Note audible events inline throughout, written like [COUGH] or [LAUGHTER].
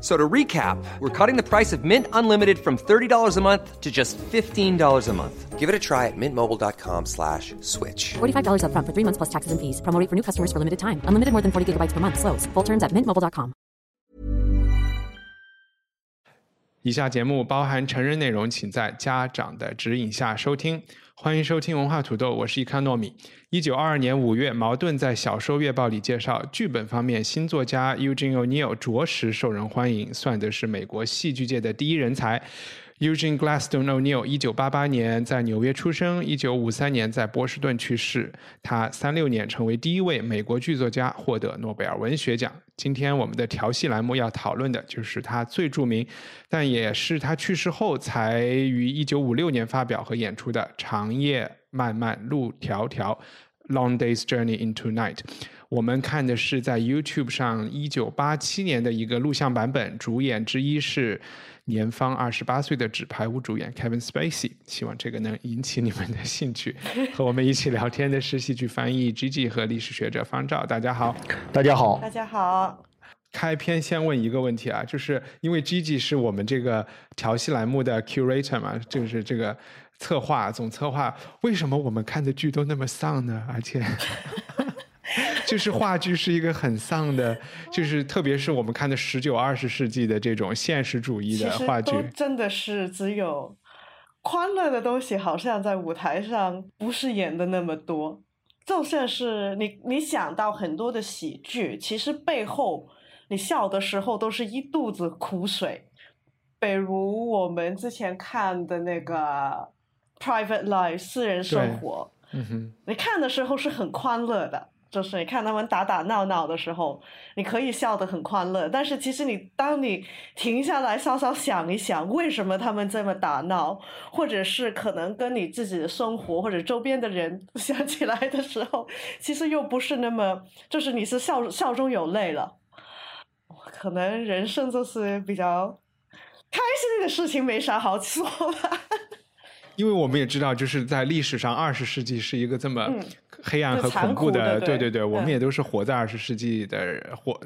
So to recap, we're cutting the price of Mint Unlimited from $30 a month to just $15 a month. Give it a try at mintmobile.com slash switch. $45 upfront for three months plus taxes and fees. Promo rate for new customers for limited time. Unlimited more than 40 gigabytes per month. Slows. Full terms at mintmobile.com. 以下节目包含成人内容，请在家长的指引下收听。 欢迎收听文化土豆，我是伊康糯米。一九二二年五月，茅盾在《小说月报》里介绍，剧本方面，新作家 Eugene O'Neill 着实受人欢迎，算得是美国戏剧界的第一人才。Eugene Gladstone O'Neill 一九八八年在纽约出生，一九五三年在波士顿去世。他三六年成为第一位美国剧作家获得诺贝尔文学奖。今天我们的调戏栏目要讨论的就是他最著名，但也是他去世后才于一九五六年发表和演出的《长夜漫漫路迢迢》（Long Day's Journey into Night）。我们看的是在 YouTube 上一九八七年的一个录像版本，主演之一是。年方二十八岁的纸牌屋主演 Kevin Spacey，希望这个能引起你们的兴趣。[LAUGHS] 和我们一起聊天的是戏剧翻译 Gigi 和历史学者方照，大家好，大家好，大家好。开篇先问一个问题啊，就是因为 Gigi 是我们这个调戏栏目的 curator 嘛，就是这个策划总策划，为什么我们看的剧都那么丧呢？而且。[LAUGHS] 就是话剧是一个很丧的，就是特别是我们看的十九二十世纪的这种现实主义的话剧，真的是只有欢乐的东西，好像在舞台上不是演的那么多。就算是你你想到很多的喜剧，其实背后你笑的时候都是一肚子苦水。比如我们之前看的那个《Private Life》私人生活，嗯哼，你看的时候是很欢乐的。就是你看他们打打闹闹的时候，你可以笑得很欢乐。但是其实你当你停下来稍稍想一想，为什么他们这么打闹，或者是可能跟你自己的生活或者周边的人 [LAUGHS] 想起来的时候，其实又不是那么，就是你是笑笑中有泪了。可能人生就是比较开心的事情没啥好说吧。[LAUGHS] 因为我们也知道，就是在历史上，二十世纪是一个这么黑暗和恐怖的，对对对，我们也都是活在二十世纪的活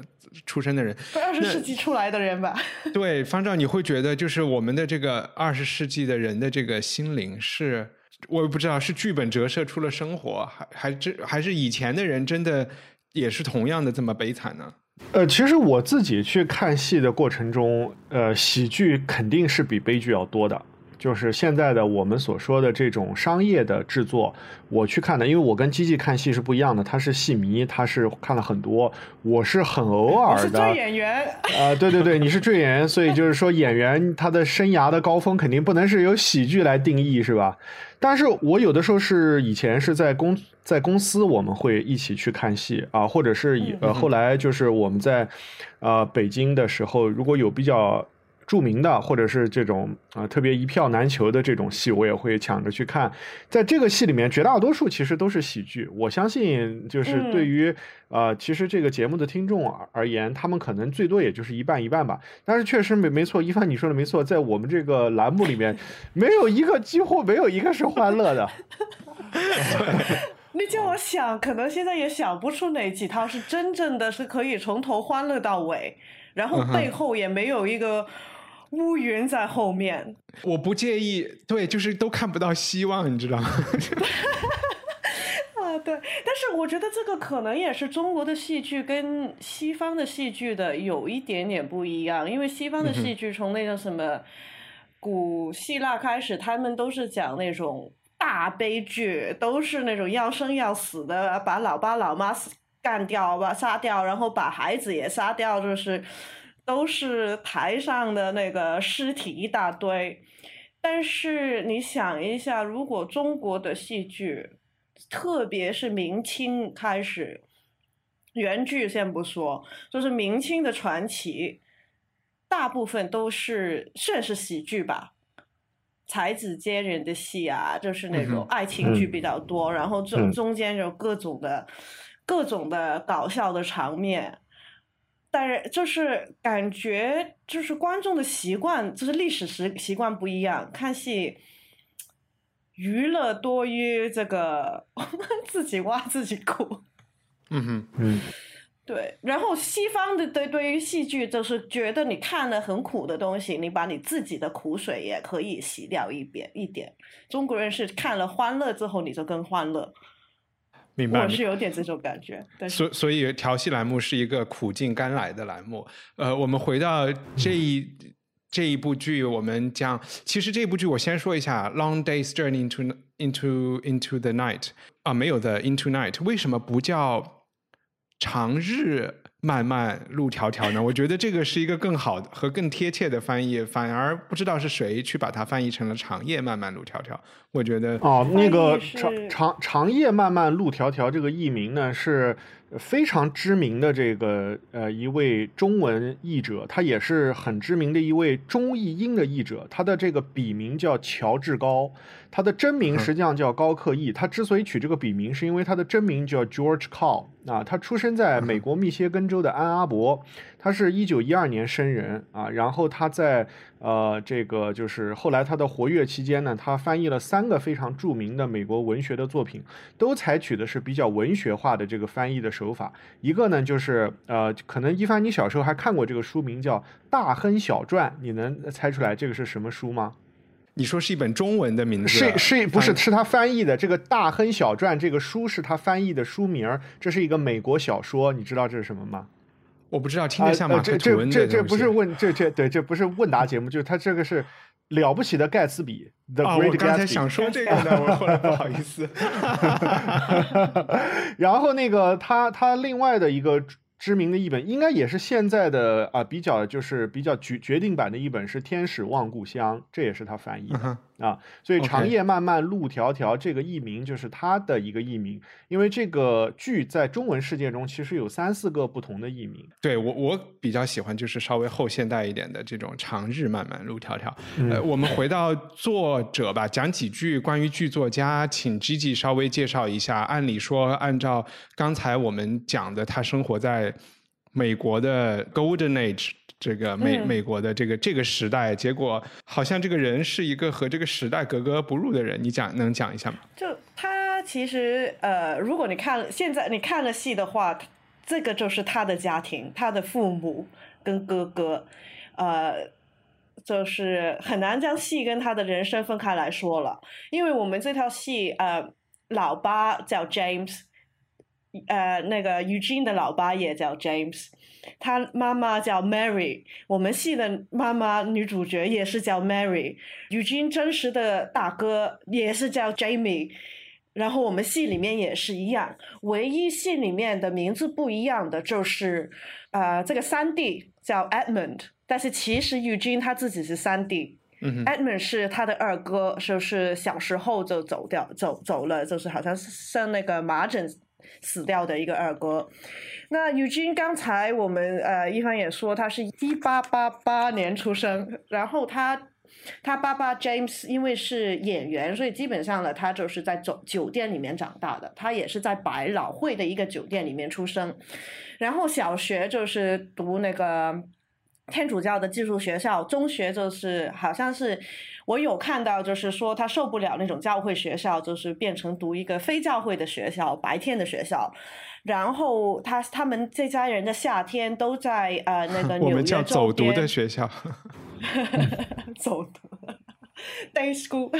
出生的人，二十世纪出来的人吧。[LAUGHS] 对，方丈，你会觉得就是我们的这个二十世纪的人的这个心灵是，我也不知道是剧本折射出了生活，还还这还是以前的人真的也是同样的这么悲惨呢？呃，其实我自己去看戏的过程中，呃，喜剧肯定是比悲剧要多的。就是现在的我们所说的这种商业的制作，我去看的，因为我跟机器看戏是不一样的，他是戏迷，他是看了很多，我是很偶尔的。追演员啊，对对对，你是追演员，所以就是说演员他的生涯的高峰肯定不能是由喜剧来定义，是吧？但是我有的时候是以前是在公在公司，我们会一起去看戏啊，或者是以呃后来就是我们在呃北京的时候，如果有比较。著名的，或者是这种啊特别一票难求的这种戏，我也会抢着去看。在这个戏里面，绝大多数其实都是喜剧。我相信，就是对于呃，其实这个节目的听众而言，他们可能最多也就是一半一半吧。但是确实没没错，一帆你说的没错，在我们这个栏目里面，没有一个几乎没有一个是欢乐的。[LAUGHS] 你叫我想，可能现在也想不出哪几套是真正的是可以从头欢乐到尾，然后背后也没有一个。乌云在后面，我不介意，对，就是都看不到希望，你知道吗？[LAUGHS] 啊，对，但是我觉得这个可能也是中国的戏剧跟西方的戏剧的有一点点不一样，因为西方的戏剧从那个什么古希腊开始，他们都是讲那种大悲剧，都是那种要生要死的，把老爸老妈干掉，把杀掉，然后把孩子也杀掉，就是。都是台上的那个尸体一大堆，但是你想一下，如果中国的戏剧，特别是明清开始，原剧先不说，就是明清的传奇，大部分都是算是喜剧吧，才子佳人的戏啊，就是那种爱情剧比较多，然后中中间有各种的各种的搞笑的场面。但是就是感觉就是观众的习惯，就是历史习习惯不一样，看戏娱乐多于这个 [LAUGHS] 自己挖自己苦。嗯哼，嗯，[LAUGHS] 对，然后西方的对对于戏剧就是觉得你看了很苦的东西，你把你自己的苦水也可以洗掉一点一点。中国人是看了欢乐之后你就更欢乐，明白。我是有点这种感觉。但是所所以调戏栏目是一个苦尽甘来的栏目。呃，我们回到这一这一部剧，我们讲，其实这部剧我先说一下，《Long Day's Journey into into into the Night》啊，没有的《Into Night》，为什么不叫长日漫漫路迢迢呢？[LAUGHS] 我觉得这个是一个更好的和更贴切的翻译，反而不知道是谁去把它翻译成了长夜漫漫路迢迢。我觉得哦，那个长长长夜漫漫路迢迢这个译名呢是非常知名的这个呃一位中文译者，他也是很知名的一位中译英的译者，他的这个笔名叫乔治高，他的真名实际上叫高克义。他之所以取这个笔名，是因为他的真名叫 George Cow 啊，他出生在美国密歇根州的安阿伯，他是一九一二年生人啊，然后他在呃这个就是后来他的活跃期间呢，他翻译了三个非常著名的美国文学的作品，都采取的是比较文学化的这个翻译的手法。一个呢就是呃，可能一凡你小时候还看过这个书名叫《大亨小传》，你能猜出来这个是什么书吗？你说是一本中文的名字，是是不是是他翻译的？这个《大亨小传》这个书是他翻译的书名儿，这是一个美国小说，你知道这是什么吗？我不知道，听着像马克这吐温的东这这这不是问这这对这不是问答节目，就是他这个是了不起的盖茨比，The 啊，我刚才。想说这个呢，我后来不好意思。[LAUGHS] 然后那个他他另外的一个知名的一本，应该也是现在的啊、比较就是比较决决定版的一本是《天使望故乡》，这也是他翻译的。啊，所以长夜漫漫路迢迢这个译名就是他的一个译名，因为这个剧在中文世界中其实有三四个不同的译名。对我我比较喜欢就是稍微后现代一点的这种长日漫漫路迢迢。呃，我们回到作者吧，讲几句关于剧作家，请 Gigi 稍微介绍一下。按理说，按照刚才我们讲的，他生活在美国的 Golden Age。这个美、嗯美国的这个这个时代，结果好像这个人是一个和这个时代格格不入的人，你讲能讲一下吗？就他其实呃，如果你看现在你看了戏的话，这个就是他的家庭，他的父母跟哥哥，呃，就是很难将戏跟他的人生分开来说了，因为我们这套戏呃，老八叫 James，呃，那个 Eugene 的老爸也叫 James。他妈妈叫 Mary，我们戏的妈妈女主角也是叫 Mary，Eugene 真实的大哥也是叫 Jamie，然后我们戏里面也是一样，唯一戏里面的名字不一样的就是，呃，这个三弟叫 Edmund，但是其实 Eugene 他自己是三弟。嗯 Edmund 是他的二哥，就是小时候就走掉走走了，就是好像是生那个麻疹死掉的一个二哥。那 Eugene 刚才我们呃一凡也说他是一八八八年出生，然后他他爸爸 James 因为是演员，所以基本上呢他就是在酒酒店里面长大的，他也是在百老汇的一个酒店里面出生，然后小学就是读那个。天主教的寄宿学校，中学就是好像是我有看到，就是说他受不了那种教会学校，就是变成读一个非教会的学校，白天的学校。然后他他们这家人的夏天都在呃那个 [LAUGHS] 我们纽约周叫走读的学校。[LAUGHS] 走读 day school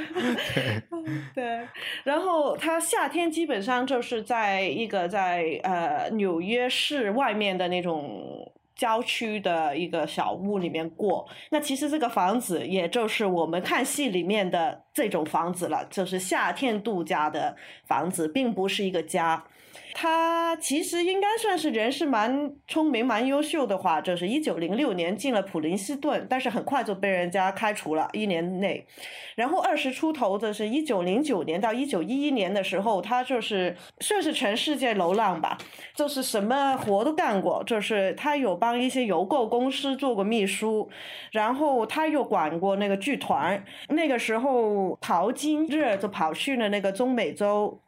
[LAUGHS] 对，然后他夏天基本上就是在一个在呃纽约市外面的那种。郊区的一个小屋里面过，那其实这个房子也就是我们看戏里面的这种房子了，就是夏天度假的房子，并不是一个家。他其实应该算是人是蛮聪明、蛮优秀的话，就是一九零六年进了普林斯顿，但是很快就被人家开除了，一年内。然后二十出头，的是一九零九年到一九一一年的时候，他就是算是全世界流浪吧，就是什么活都干过，就是他有帮一些邮购公司做过秘书，然后他又管过那个剧团。那个时候淘金热就跑去了那个中美洲。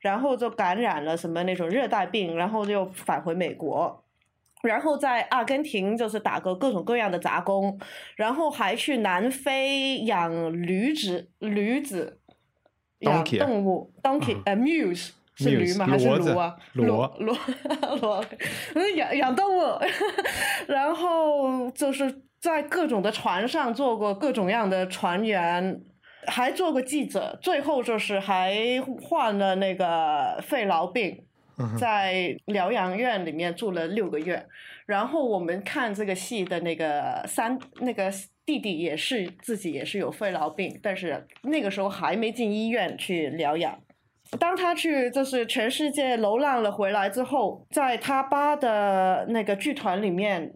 然后就感染了什么那种热带病，然后就返回美国。然后在阿根廷就是打过各种各样的杂工，然后还去南非养驴子，驴子养动物，donkey 呃 muse 是驴吗？还是驴啊？骡骡骡 [LAUGHS] 养养动物，[LAUGHS] 然后就是在各种的船上做过各种样的船员。还做过记者，最后就是还患了那个肺痨病，在疗养院里面住了六个月。然后我们看这个戏的那个三那个弟弟也是自己也是有肺痨病，但是那个时候还没进医院去疗养。当他去就是全世界流浪了回来之后，在他爸的那个剧团里面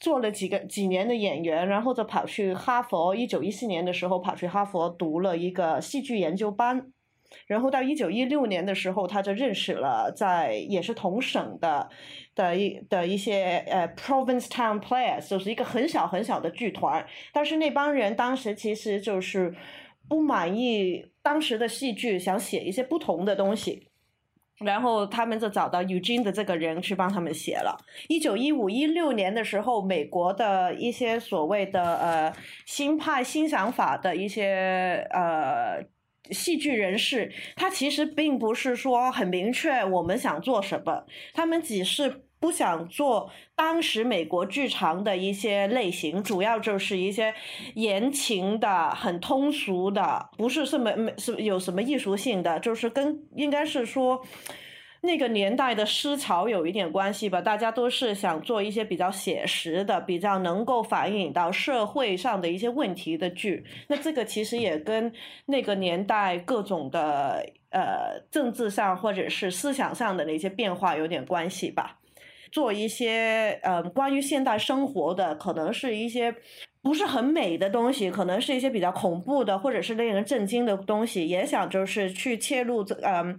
做了几个几年的演员，然后就跑去哈佛。一九一四年的时候跑去哈佛读了一个戏剧研究班，然后到一九一六年的时候，他就认识了在也是同省的的一的一些呃 Province Town Players，就是一个很小很小的剧团，但是那帮人当时其实就是不满意当时的戏剧，想写一些不同的东西。然后他们就找到 Eugene 的这个人去帮他们写了。一九一五一六年的时候，美国的一些所谓的呃新派新想法的一些呃戏剧人士，他其实并不是说很明确我们想做什么，他们只是。不想做当时美国剧场的一些类型，主要就是一些言情的、很通俗的，不是什么没是有什么艺术性的，就是跟应该是说那个年代的思潮有一点关系吧。大家都是想做一些比较写实的、比较能够反映到社会上的一些问题的剧。那这个其实也跟那个年代各种的呃政治上或者是思想上的那些变化有点关系吧。做一些呃关于现代生活的，可能是一些不是很美的东西，可能是一些比较恐怖的，或者是令人震惊的东西，也想就是去切入这嗯，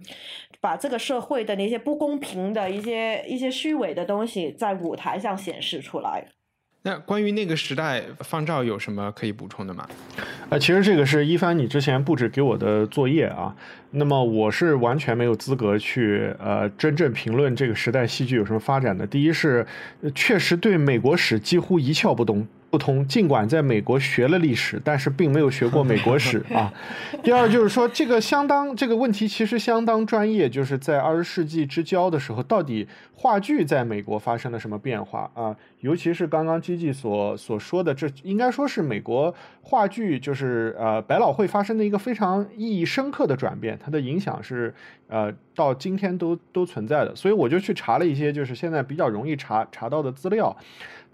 把这个社会的那些不公平的一些一些虚伪的东西在舞台上显示出来。那关于那个时代方照有什么可以补充的吗？呃，其实这个是一帆你之前布置给我的作业啊。那么我是完全没有资格去呃真正评论这个时代戏剧有什么发展的。第一是确实对美国史几乎一窍不通。不同，尽管在美国学了历史，但是并没有学过美国史 [LAUGHS] 啊。第二就是说，这个相当这个问题其实相当专业，就是在二十世纪之交的时候，到底话剧在美国发生了什么变化啊？尤其是刚刚基基所所说的，这应该说是美国话剧就是呃百老汇发生的一个非常意义深刻的转变，它的影响是呃到今天都都存在的。所以我就去查了一些，就是现在比较容易查查到的资料。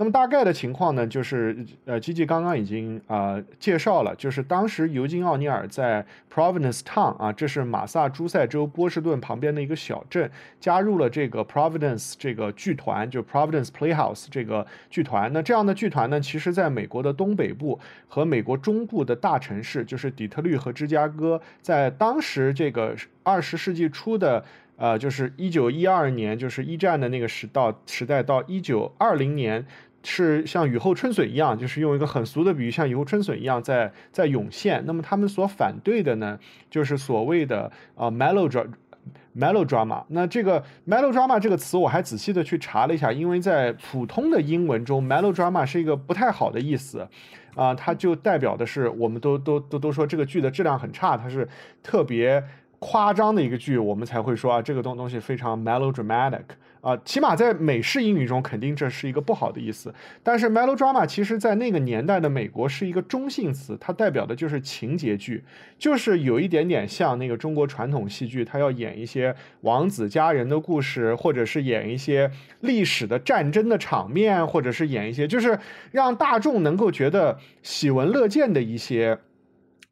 那么大概的情况呢，就是呃，基基刚刚已经啊介绍了，就是当时尤金·奥尼尔在 Providence Town 啊，这是马萨诸塞州波士顿旁边的一个小镇，加入了这个 Providence 这个剧团，就 Providence Playhouse 这个剧团。那这样的剧团呢，其实在美国的东北部和美国中部的大城市，就是底特律和芝加哥，在当时这个二十世纪初的。呃，就是一九一二年，就是一战的那个时到时代，到一九二零年，是像雨后春笋一样，就是用一个很俗的比喻，像雨后春笋一样在在涌现。那么他们所反对的呢，就是所谓的呃 melodrama melodrama。那这个 melodrama 这个词，我还仔细的去查了一下，因为在普通的英文中，melodrama 是一个不太好的意思，啊，它就代表的是我们都都都都说这个剧的质量很差，它是特别。夸张的一个剧，我们才会说啊，这个东东西非常 melodramatic 啊，起码在美式英语中，肯定这是一个不好的意思。但是 melodrama 其实在那个年代的美国是一个中性词，它代表的就是情节剧，就是有一点点像那个中国传统戏剧，它要演一些王子佳人的故事，或者是演一些历史的战争的场面，或者是演一些就是让大众能够觉得喜闻乐见的一些。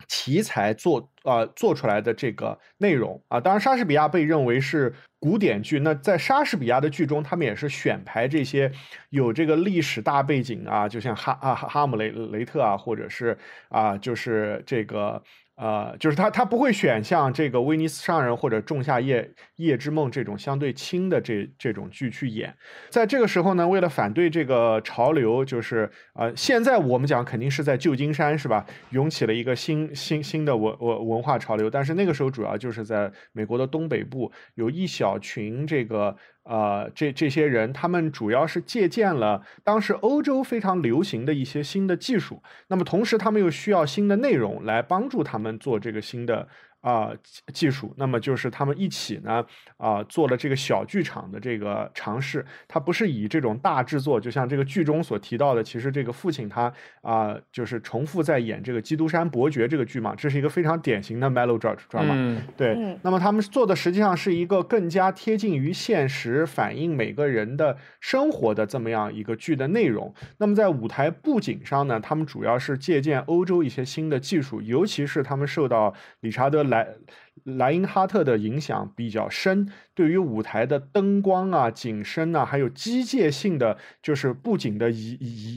题材做啊做出来的这个内容啊，当然莎士比亚被认为是古典剧。那在莎士比亚的剧中，他们也是选排这些有这个历史大背景啊，就像哈啊哈姆雷雷特啊，或者是啊就是这个。呃，就是他，他不会选像这个《威尼斯商人》或者《仲夏夜夜之梦》这种相对轻的这这种剧去演。在这个时候呢，为了反对这个潮流，就是呃，现在我们讲肯定是在旧金山是吧，涌起了一个新新新的文文文化潮流。但是那个时候主要就是在美国的东北部，有一小群这个呃，这这些人他们主要是借鉴了当时欧洲非常流行的一些新的技术，那么同时他们又需要新的内容来帮助他们做这个新的。啊，技术，那么就是他们一起呢，啊，做了这个小剧场的这个尝试。他不是以这种大制作，就像这个剧中所提到的，其实这个父亲他啊，就是重复在演这个《基督山伯爵》这个剧嘛，这是一个非常典型的 melodrama。对，那么他们做的实际上是一个更加贴近于现实，反映每个人的生活的这么样一个剧的内容。那么在舞台布景上呢，他们主要是借鉴欧洲一些新的技术，尤其是他们受到理查德莱。莱莱因哈特的影响比较深，对于舞台的灯光啊、景深啊，还有机械性的就是布景的移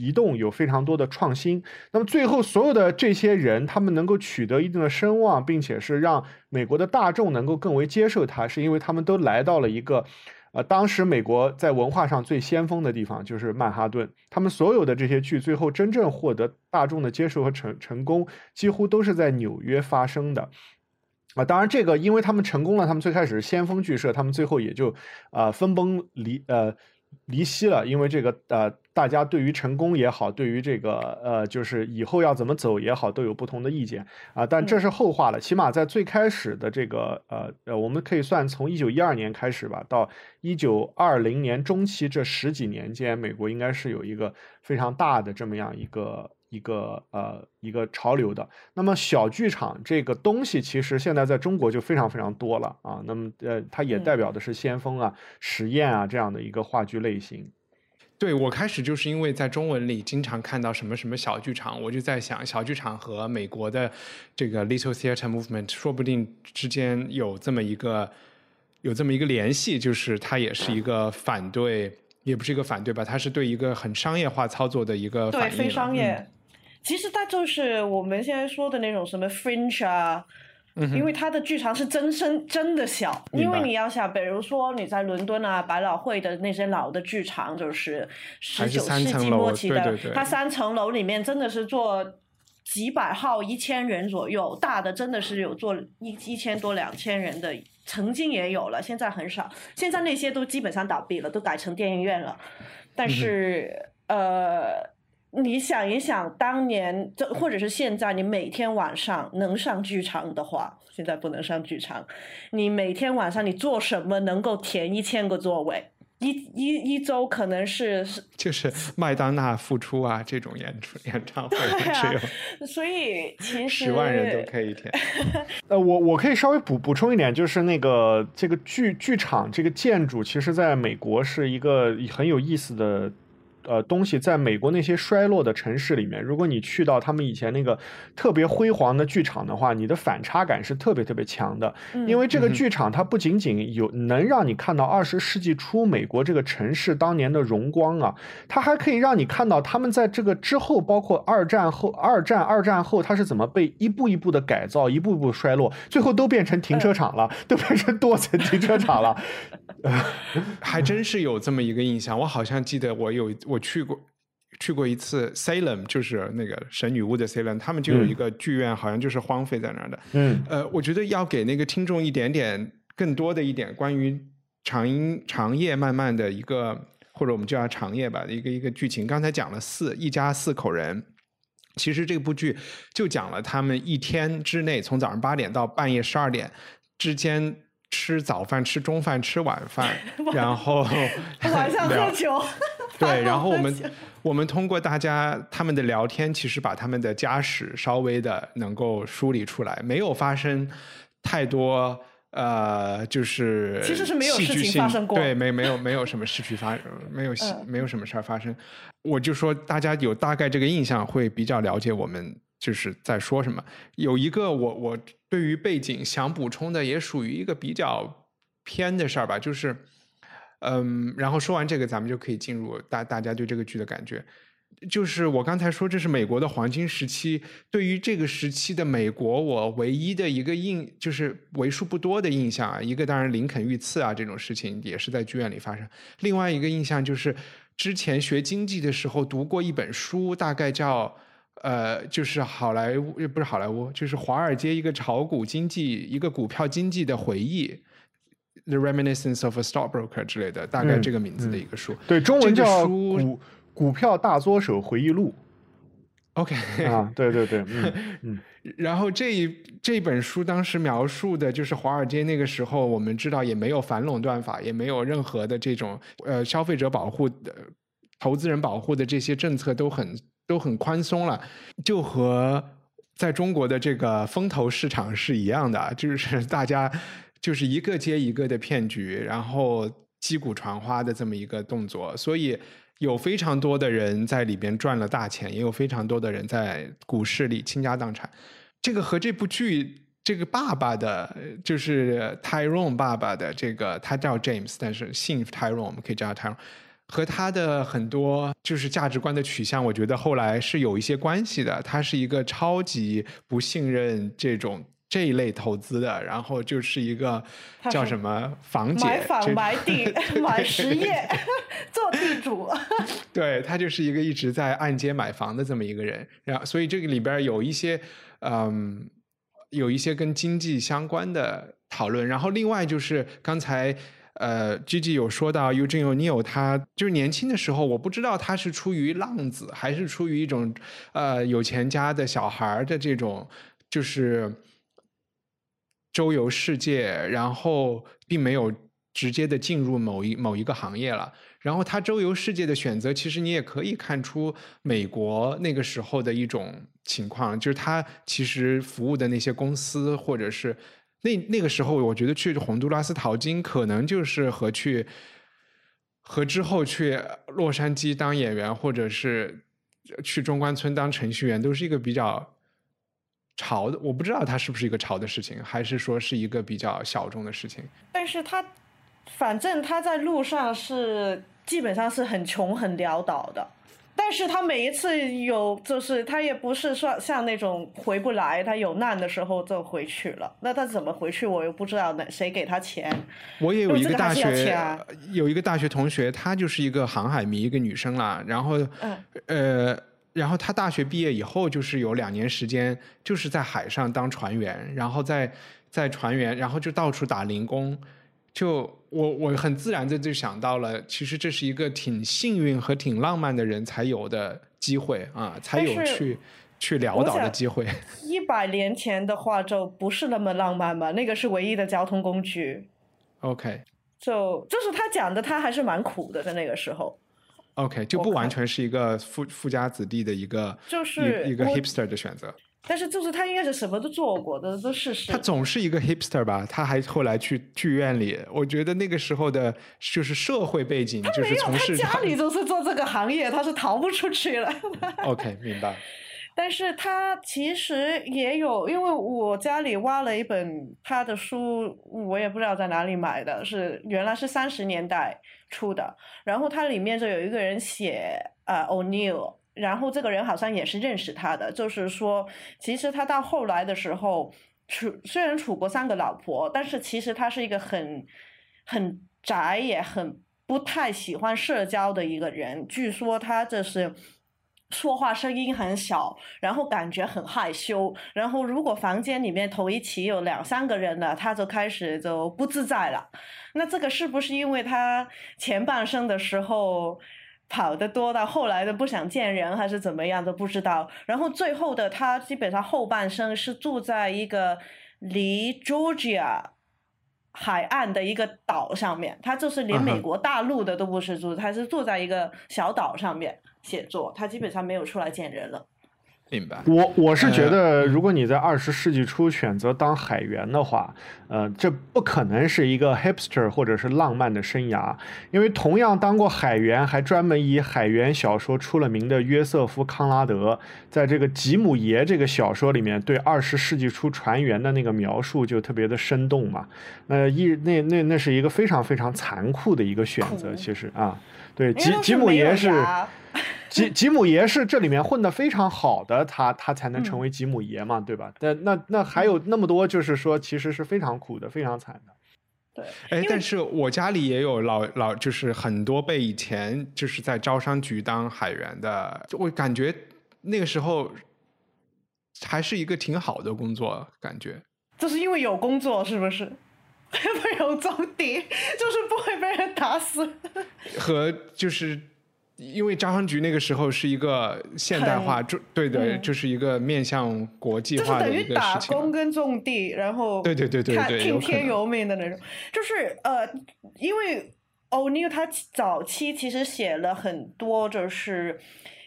移动有非常多的创新。那么最后所有的这些人，他们能够取得一定的声望，并且是让美国的大众能够更为接受他，是因为他们都来到了一个，呃，当时美国在文化上最先锋的地方，就是曼哈顿。他们所有的这些剧最后真正获得大众的接受和成成功，几乎都是在纽约发生的。啊，当然，这个因为他们成功了，他们最开始是先锋剧社，他们最后也就啊分崩离呃离析了，因为这个呃大家对于成功也好，对于这个呃就是以后要怎么走也好，都有不同的意见啊。但这是后话了，起码在最开始的这个呃呃，我们可以算从一九一二年开始吧，到一九二零年中期这十几年间，美国应该是有一个非常大的这么样一个。一个呃一个潮流的，那么小剧场这个东西，其实现在在中国就非常非常多了啊。那么呃，它也代表的是先锋啊、实验啊这样的一个话剧类型。对我开始就是因为在中文里经常看到什么什么小剧场，我就在想，小剧场和美国的这个 Little Theater Movement 说不定之间有这么一个有这么一个联系，就是它也是一个反对，也不是一个反对吧，它是对一个很商业化操作的一个反应。对，非商业。其实它就是我们现在说的那种什么 fringe 啊，因为它的剧场是真身真的小，因为你要想，比如说你在伦敦啊，百老汇的那些老的剧场，就是十九世纪末期的，它三层楼里面真的是坐几百号、一千人左右，大的真的是有坐一一千多、两千人的，曾经也有了，现在很少，现在那些都基本上倒闭了，都改成电影院了，但是呃。你想一想，当年这或者是现在，你每天晚上能上剧场的话，现在不能上剧场。你每天晚上你做什么能够填一千个座位？一一一周可能是就是麦当娜复出啊这种演出演唱会只有，所以 [LAUGHS] 其实十万人都可以填。[LAUGHS] 呃，我我可以稍微补补充一点，就是那个这个剧剧场这个建筑，其实在美国是一个很有意思的。呃，东西在美国那些衰落的城市里面，如果你去到他们以前那个特别辉煌的剧场的话，你的反差感是特别特别强的。因为这个剧场它不仅仅有能让你看到二十世纪初美国这个城市当年的荣光啊，它还可以让你看到他们在这个之后，包括二战后、二战、二战后，它是怎么被一步一步的改造，一步一步衰落，最后都变成停车场了，都变成多层停车场了。[LAUGHS] 还真是有这么一个印象，我好像记得我有。我去过，去过一次 Salem，就是那个神女巫的 Salem，他们就有一个剧院，好像就是荒废在那儿的。嗯，呃，我觉得要给那个听众一点点更多的一点关于长音长夜漫漫的一个，或者我们叫长夜吧，一个一个剧情。刚才讲了四一家四口人，其实这部剧就讲了他们一天之内，从早上八点到半夜十二点之间吃早饭、吃中饭、吃晚饭，[LAUGHS] 然后 [LAUGHS] 晚上喝酒。[LAUGHS] 对，然后我们我们通过大家他们的聊天，其实把他们的家史稍微的能够梳理出来，没有发生太多呃，就是其实是没有事情发生过，对，没没有没有什么事情发，没有没有什么事儿发生。我就说大家有大概这个印象，会比较了解我们就是在说什么。有一个我我对于背景想补充的，也属于一个比较偏的事儿吧，就是。嗯，然后说完这个，咱们就可以进入大大家对这个剧的感觉。就是我刚才说，这是美国的黄金时期。对于这个时期的美国，我唯一的一个印，就是为数不多的印象啊。一个当然林肯遇刺啊这种事情也是在剧院里发生。另外一个印象就是之前学经济的时候读过一本书，大概叫呃，就是好莱坞不是好莱坞，就是华尔街一个炒股经济一个股票经济的回忆。The Reminiscence of a Stockbroker 之类的，大概这个名字的一个书。对，中文叫《书股股票大作手回忆录。OK，[LAUGHS]》啊，对对对，嗯 [LAUGHS] 嗯，然后这一这本书当时描述的就是华尔街那个时候，我们知道也没有反垄断法，也没有任何的这种呃消费者保护的、投资人保护的这些政策都很都很宽松了，就和在中国的这个风投市场是一样的，就是大家就是一个接一个的骗局，然后击鼓传花的这么一个动作，所以有非常多的人在里边赚了大钱，也有非常多的人在股市里倾家荡产。这个和这部剧这个爸爸的，就是 Tyrone 爸爸的这个，他叫 James，但是姓 Tyrone，我们可以叫他 Tyrone。和他的很多就是价值观的取向，我觉得后来是有一些关系的。他是一个超级不信任这种这一类投资的，然后就是一个叫什么房姐，买房买地买实业 [LAUGHS] 做地主，对他就是一个一直在按揭买房的这么一个人，然后所以这个里边有一些嗯，有一些跟经济相关的讨论，然后另外就是刚才。呃，Gigi 有说到 Eugene O'Neill，他就是年轻的时候，我不知道他是出于浪子，还是出于一种呃有钱家的小孩的这种，就是周游世界，然后并没有直接的进入某一某一个行业了。然后他周游世界的选择，其实你也可以看出美国那个时候的一种情况，就是他其实服务的那些公司，或者是那那个时候，我觉得去洪都拉斯淘金，可能就是和去和之后去洛杉矶当演员，或者是去中关村当程序员，都是一个比较潮的。我不知道它是不是一个潮的事情，还是说是一个比较小众的事情。但是他反正他在路上是基本上是很穷很潦倒的。但是他每一次有，就是他也不是说像那种回不来，他有难的时候就回去了。那他怎么回去，我又不知道，那谁给他钱？我也有一个大学啊有一个大学同学，她就是一个航海迷，一个女生啦。然后，嗯呃，然后他大学毕业以后，就是有两年时间，就是在海上当船员，然后在在船员，然后就到处打零工。就我我很自然的就想到了，其实这是一个挺幸运和挺浪漫的人才有的机会啊，才有去去潦倒的机会。[LAUGHS] 一百年前的话就不是那么浪漫嘛，那个是唯一的交通工具。OK 就就是他讲的，他还是蛮苦的，在那个时候。OK，就不完全是一个富富家子弟的一个就是一一个 hipster 的选择。但是就是他应该是什么都做过的，都是事他。总是一个 hipster 吧？他还后来去剧院里，我觉得那个时候的就是社会背景，就是没有，他从事家里都是做这个行业，他是逃不出去了。[LAUGHS] OK，明白。但是他其实也有，因为我家里挖了一本他的书，我也不知道在哪里买的，是原来是三十年代出的，然后它里面就有一个人写呃 O'Neill，然后这个人好像也是认识他的，就是说其实他到后来的时候，楚虽然处过三个老婆，但是其实他是一个很很宅也很不太喜欢社交的一个人，据说他这是。说话声音很小，然后感觉很害羞，然后如果房间里面头一起有两三个人了，他就开始就不自在了。那这个是不是因为他前半生的时候跑得多，到后来的不想见人，还是怎么样都不知道。然后最后的他基本上后半生是住在一个离 Georgia 海岸的一个岛上面，他就是连美国大陆的都不是住，他是坐在一个小岛上面写作，他基本上没有出来见人了。明白。我我是觉呃得，如果你在二十世纪初选择当海员的话，呃，这不可能是一个 hipster 或者是浪漫的生涯，因为同样当过海员，还专门以海员小说出了名的约瑟夫·康拉德，在这个《吉姆爷》这个小说里面，对二十世纪初船员的那个描述就特别的生动嘛。那一那那那是一个非常非常残酷的一个选择，其实啊，对，吉吉姆爷是。牙吉吉姆爷是这里面混得非常好的，他他才能成嗯为吉姆爷嘛，对吧？那那那还有那么多，就是说其实是非常苦的，非常惨的。对，哎但是我家里也有老老，就是很多被以前就是在招商局当海员的，我感觉那个时候还是一个挺好的工作，感觉。就是因为有工作，是不是？[LAUGHS] 不用种地，就是不会被人打死。和就是因为招商局那个时候是一个现代化，就对对，就是一个面向国际就是化的一等于打个事情了。工跟种地，然后对对对对听天由命的那种。就是呃，因为欧尼他早期其实写了很多，就是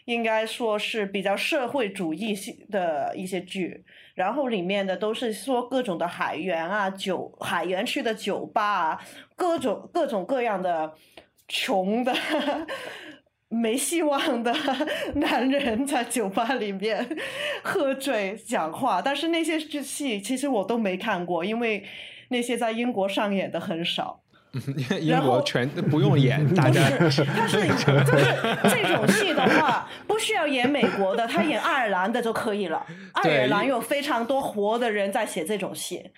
应该说是比较社会主义性的一些剧，然后里面的都是说各种的海员啊、酒海员去的酒吧啊，各种各种各样的穷的。没希望的 [LAUGHS] 男人在酒吧里面喝醉讲话，但是那些剧戏其实我都没看过，因为那些在英国上演的很少。[LAUGHS] 英然后国全不用演，大家不 [LAUGHS] 是，他是就是这种戏的话，不需要演美国的，他演爱尔兰的就可以了。爱尔兰有非常多活的人在写这种戏，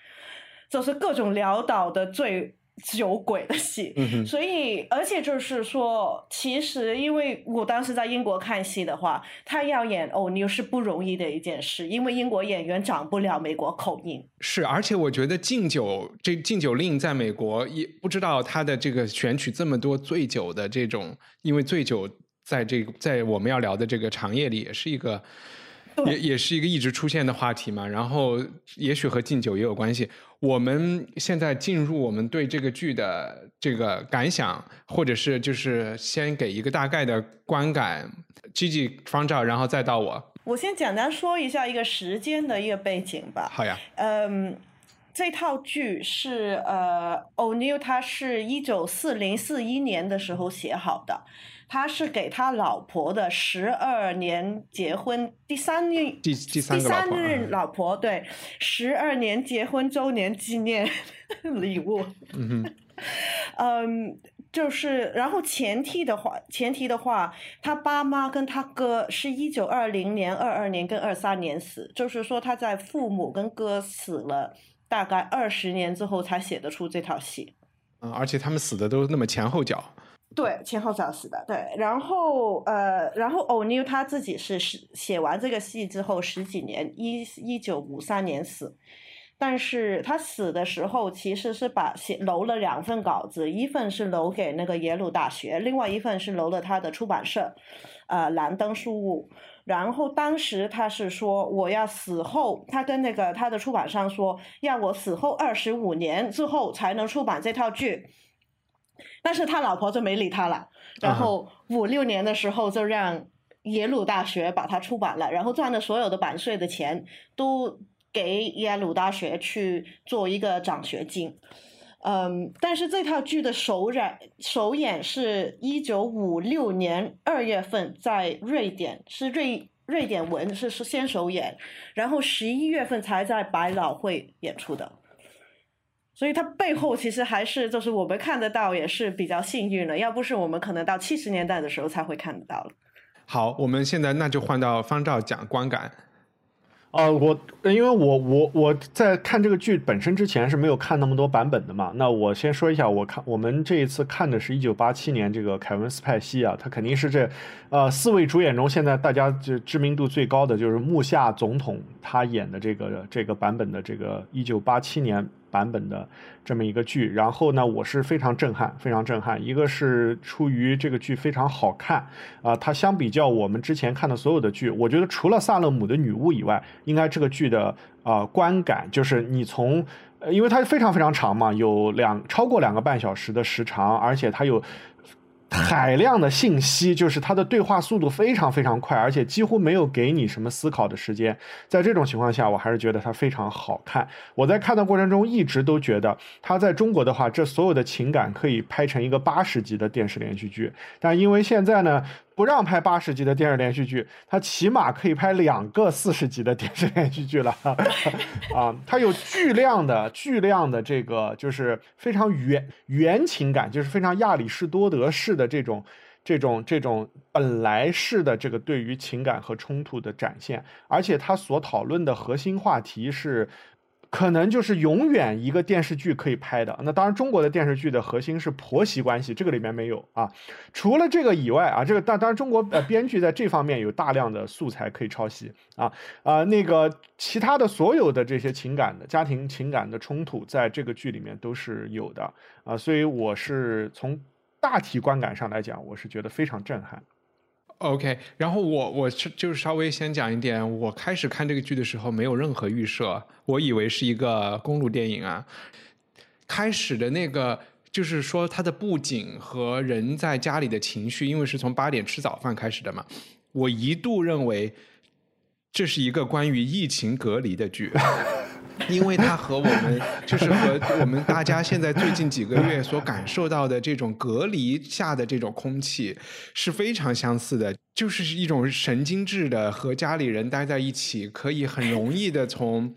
就是各种潦倒的最酒鬼的戏。嗯所以，而且就是说，其实因为我当时在英国看戏的话，他要演欧尼是不容易的一件事，因为英国演员长不了美国口音。是，而且我觉得禁酒这禁酒令在美国也不知道他的这个选取这么多醉酒的这种，因为醉酒在这个在我们要聊的这个行业里也是一个。也也是一个一直出现的话题嘛，然后也许和敬酒也有关系。我们现在进入我们对这个剧的这个感想，或者是就是先给一个大概的观感，Gigi 方照，然后再到我。我先简单说一下一个时间的一个背景吧。好呀，嗯，这套剧是呃，O'Neill 他是一九四零四一年的时候写好的，他是给他老婆的十二年结婚第三任第第三个老婆啊任老婆对十二年结婚周年纪念 [LAUGHS] 礼物。嗯哼，[LAUGHS] 嗯，就是，然后前提的话，前提的话，他爸妈跟他哥是一九二零年、二二年跟二三年死，就是说他在父母跟哥死了大概二十年之后才写得出这套戏。嗯，而且他们死的都那么前后脚。对，前后脚死的。对，然后呃，然后 O'Neill 他自己是是写完这个戏之后十几年，一一九五三年死，但是他死的时候其实是把写留了两份稿子，一份是留给那个耶鲁大学，另外一份是留了他的出版社，呃，蓝灯书屋。然后当时他是说，我要死后，他跟那个他的出版商说，要我死后二十五年之后才能出版这套剧。但是他老婆就没理他了，然后五六年的时候就让耶鲁大学把它出版了，然后赚的所有的版税的钱都给耶鲁大学去做一个奖学金。嗯，但是这套剧的首演首演是一九五六年二月份在瑞典，是瑞瑞典文是是先首演，然后十一月份才在百老汇演出的。所以它背后其实还是就是我们看得到，也是比较幸运的。要不是我们可能到七十年代的时候才会看得到了。好，我们现在那就换到方照讲观感。呃，我因为我我我在看这个剧本身之前是没有看那么多版本的嘛。那我先说一下，我看我们这一次看的是一九八七年这个凯文斯派西啊，他肯定是这呃四位主演中现在大家就知名度最高的就是木下总统他演的这个这个版本的这个一九八七年版本的这么一个剧。然后呢，我是非常震撼，非常震撼。一个是出于这个剧非常好看啊、它相比较我们之前看的所有的剧，我觉得除了萨勒姆的女巫以外，应该这个剧的啊、观感就是你从。因为它非常非常长嘛，有两超过两个半小时的时长，而且它有海量的信息，就是它的对话速度非常非常快，而且几乎没有给你什么思考的时间。在这种情况下，我还是觉得它非常好看。我在看的过程中一直都觉得，它在中国的话，这所有的情感可以拍成一个八十集的电视连续剧，但因为现在呢。不让拍八十集的电视连续剧，它起码可以拍两个四十集的电视连续剧了，[LAUGHS] 啊，它有巨量的、巨量的这个就是非常原原情感，就是非常亚里士多德式的这种、这种、这种本来式的这个对于情感和冲突的展现，而且它所讨论的核心话题是。可能就是永远一个电视剧可以拍的。那当然，中国的电视剧的核心是婆媳关系，这个里面没有啊。除了这个以外啊，这个当当然中国呃编剧在这方面有大量的素材可以抄袭啊啊，那个其他的所有的这些情感的家庭情感的冲突，在这个剧里面都是有的啊，所以我是从大体观感上来讲，我是觉得非常震撼。OK，然后我我就是稍微先讲一点，我开始看这个剧的时候没有任何预设，我以为是一个公路电影啊。开始的那个就是说它的布景和人在家里的情绪，因为是从八点吃早饭开始的嘛，我一度认为这是一个关于疫情隔离的剧。[LAUGHS] 因为它和我们就是和我们大家现在最近几个月所感受到的这种隔离下的这种空气是非常相似的，就是一种神经质的和家里人待在一起，可以很容易的从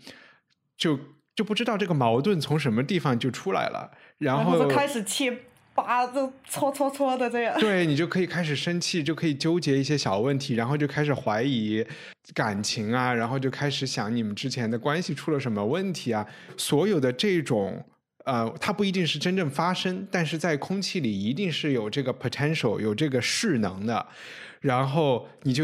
就就不知道这个矛盾从什么地方就出来了，然后开始切疤，就搓搓搓的这样。[LAUGHS] 对你就可以开始生气，就可以纠结一些小问题，然后就开始怀疑感情啊，然后就开始想你们之前的关系出了什么问题啊，所有的这种。呃，它不一定是真正发生，但是在空气里一定是有这个 potential，有这个势能的。然后你就，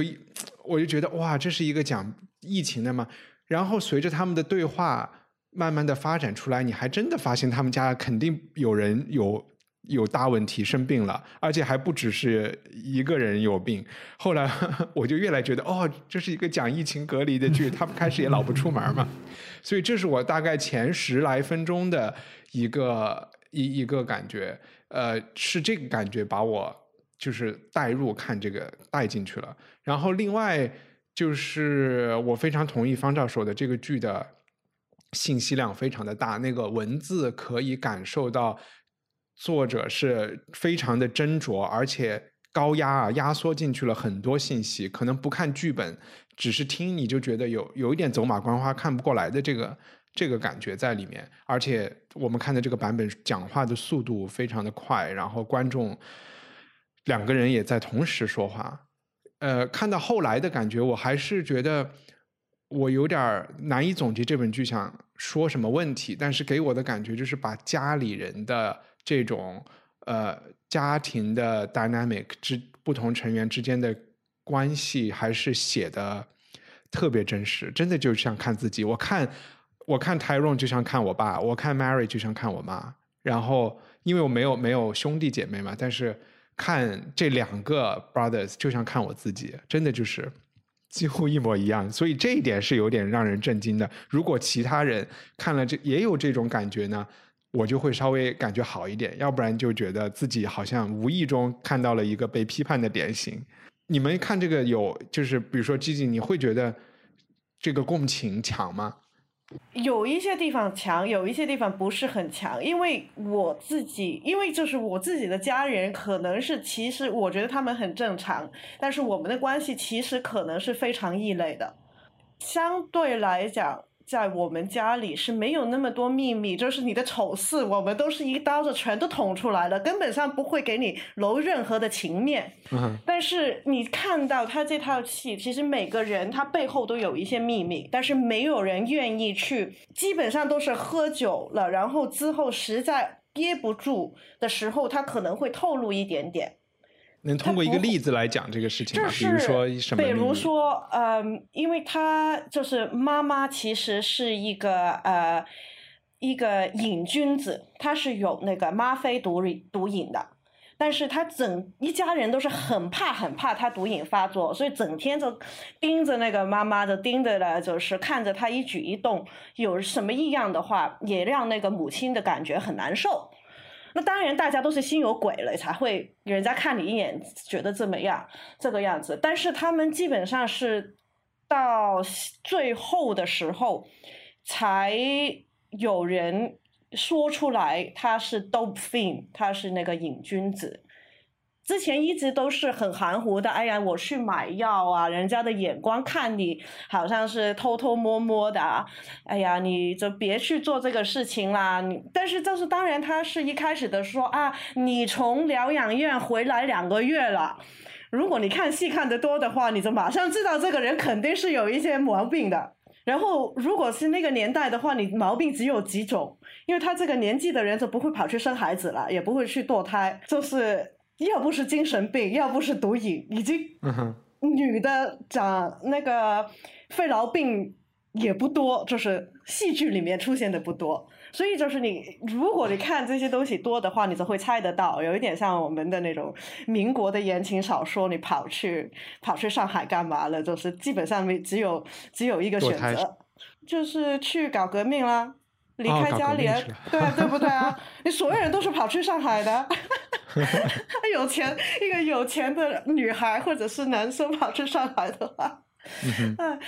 我就觉得哇，这是一个讲疫情的嘛。然后随着他们的对话慢慢的发展出来，你还真的发现他们家肯定有人有有大问题，生病了，而且还不只是一个人有病。后来 [LAUGHS] 我就越来觉得，哦，这是一个讲疫情隔离的剧，他们开始也老不出门嘛。所以这是我大概前十来分钟的一个一一个感觉，呃，是这个感觉把我就是带入看这个带进去了。然后另外就是我非常同意方照说的，这个剧的信息量非常的大，那个文字可以感受到作者是非常的斟酌，而且高压啊，压缩进去了很多信息，可能不看剧本，只是听你就觉得有有一点走马观花看不过来的这个这个感觉在里面，而且我们看的这个版本讲话的速度非常的快，然后观众两个人也在同时说话，呃，看到后来的感觉，我还是觉得我有点难以总结这本剧想说什么问题，但是给我的感觉就是把家里人的这种呃家庭的 dynamic 之不同成员之间的关系，还是写的特别真实，真的就像看自己。我看我看 Tyrone 就像看我爸，我看 Mary 就像看我妈。然后因为我没有没有兄弟姐妹嘛，但是看这两个 brothers 就像看我自己，真的就是几乎一模一样。所以这一点是有点让人震惊的。如果其他人看了这也有这种感觉呢，我就会稍微感觉好一点，要不然就觉得自己好像无意中看到了一个被批判的典型。你们看这个有就是比如说 Gigi，你会觉得这个共情强吗？有一些地方强，有一些地方不是很强，因为我自己，因为就是我自己的家人，可能是其实我觉得他们很正常，但是我们的关系其实可能是非常异类的，相对来讲。在我们家里是没有那么多秘密，就是你的丑事，我们都是一刀子全都捅出来了，根本上不会给你留任何的情面。嗯，但是你看到他这套戏，其实每个人他背后都有一些秘密，但是没有人愿意去，基本上都是喝酒了，然后之后实在憋不住的时候，他可能会透露一点点。能通过一个例子来讲这个事情吗？就是比如说什么比？如说，嗯，因为他就是妈妈，其实是一个呃一个瘾君子，他是有那个吗啡毒瘾毒瘾的。但是他整一家人都是很怕很怕他毒瘾发作，所以整天就盯着那个妈妈的，盯着了，就是看着他一举一动，有什么异样的话，也让那个母亲的感觉很难受。那当然，大家都是心有鬼了，才会人家看你一眼觉得这么样这个样子。但是他们基本上是到最后的时候，才有人说出来他是 dope fiend，他是那个瘾君子。之前一直都是很含糊的，哎呀，我去买药啊，人家的眼光看你好像是偷偷摸摸的，哎呀，你就别去做这个事情啦。但是就是当然，他是一开始的说啊，你从疗养院回来两个月了，如果你看戏看得多的话，你就马上知道这个人肯定是有一些毛病的。然后如果是那个年代的话，你毛病只有几种，因为他这个年纪的人就不会跑去生孩子了，也不会去堕胎，就是要不是精神病，要不是毒瘾，已经女的长那个肺痨病也不多，就是戏剧里面出现的不多。所以就是你，如果你看这些东西多的话，你就会猜得到，有一点像我们的那种民国的言情小说，你跑去跑去上海干嘛了？就是基本上没只有只有一个选择，就是去搞革命啦，离开家里对啊对不对啊？[LAUGHS] 你所有人都是跑去上海的，[LAUGHS] 有钱一个有钱的女孩或者是男生跑去上海的话，嗯，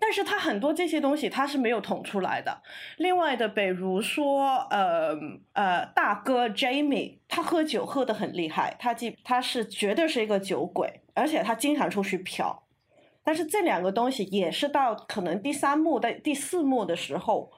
但是他很多这些东西他是没有捅出来的。另外的，比如说，呃呃，大哥 Jamie，他喝酒喝的很厉害，他既他是绝对是一个酒鬼，而且他经常出去嫖。但是这两个东西也是到可能第三幕的第四幕的时候，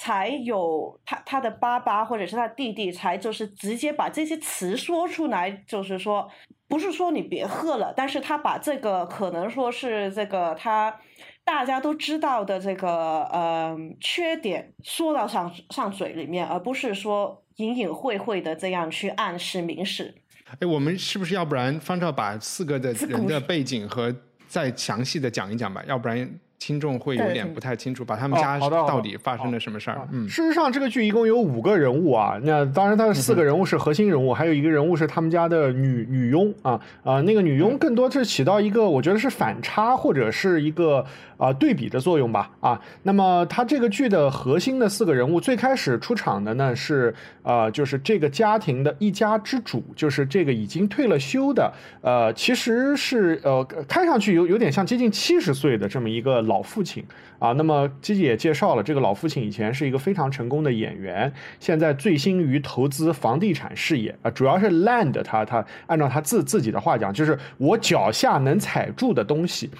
才有他他的爸爸或者是他弟弟才就是直接把这些词说出来，就是说不是说你别喝了，但是他把这个可能说是这个他大家都知道的这个呃缺点说到上上嘴里面，而不是说隐隐晦晦的这样去暗示明示。哎，我们是不是要不然方照把四个的人的背景和再详细的讲一讲吧？要不然听众会有点不太清楚，把他们哦家到底发生了什么事儿？嗯，事实上，这个剧一共有五个人物啊。那当然，他的四个人物是核心人物，还有一个人物是他们家的女女佣啊啊、那个女佣更多是起到一个我觉得是反差或者是一个啊、对比的作用吧啊。那么，他这个剧的核心的四个人物，最开始出场的呢是呃，就是这个家庭的一家之主，就是这个已经退了休的呃，其实是呃，看上去有有点像接近七十岁的这么一个老父亲啊。那么基基也介绍了，这个老父亲以前是一个非常成功的演员，现在醉心于投资房地产事业啊，主要是 land 他他按照他自自己的话讲，就是我脚下能踩住的东西。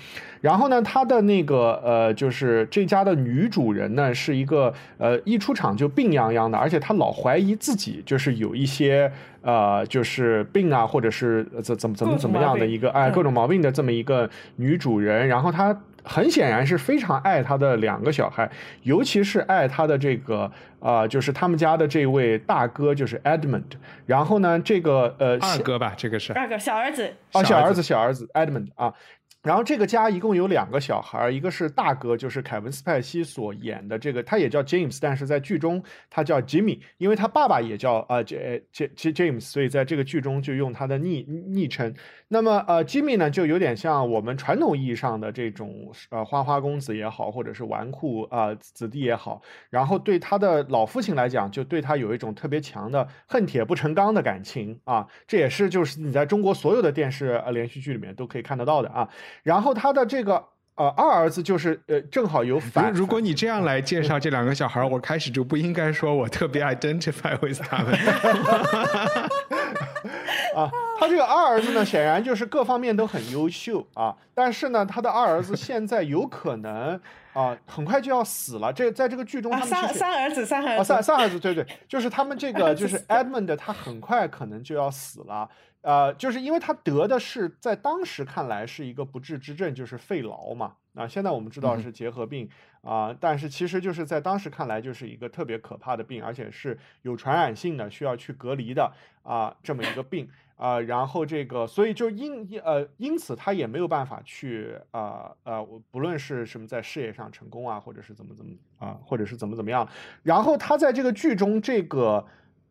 然后呢，他的那个呃，就是这家的女主人呢，是一个呃，一出场就病殃殃的，而且她老怀疑自己就是有一些呃，就是病啊，或者是呃怎怎么怎么怎么样的一个哎嗯各种毛病的这么一个女主人。然后她很显然是非常爱她的两个小孩，尤其是爱她的这个呃，就是他们家的这位大哥，就是 Edmund。然后呢，这个呃二哥吧，这个是二哥小儿子，啊，小小儿子儿子，小儿子 Edmund 啊。然后这个家一共有两个小孩，一个是大哥，就是凯文斯派西所演的这个，他也叫 James，但是在剧中他叫 Jimmy，因为他爸爸也叫呃 J J J James，所以在这个剧中就用他的昵昵称。那么呃，Jimmy 呢，就有点像我们传统意义上的这种呃花花公子也好，或者是纨绔啊、子弟也好，然后对他的老父亲来讲，就对他有一种特别强的恨铁不成钢的感情啊，这也是就是你在中国所有的电视呃连续剧里面都可以看得到的啊。然后他的这个呃二儿子就是呃正好有 [LAUGHS] 反，如如果你这样来介绍这两个小孩儿，我开始就不应该说我特别 identify with 他们。[LAUGHS] [LAUGHS] 啊，他这个二儿子呢，显然就是各方面都很优秀啊，但是呢，他的二儿子现在有可能啊，很快就要死了。这在这个剧中，啊，三他们其实三儿子，三儿啊，子，三三儿子，对对，就是他们这个就是 Edmund，他很快可能就要死了。呃，就是因为他得的是在当时看来是一个不治之症，就是肺痨嘛。啊，现在我们知道是结核病啊、但是其实就是在当时看来就是一个特别可怕的病，而且是有传染性的，需要去隔离的啊、这么一个病啊、然后这个，所以就因呃，因此他也没有办法去啊呃我不论是什么在事业上成功啊，或者是怎么怎么啊、或者是怎么怎么样，然后他在这个剧中这个。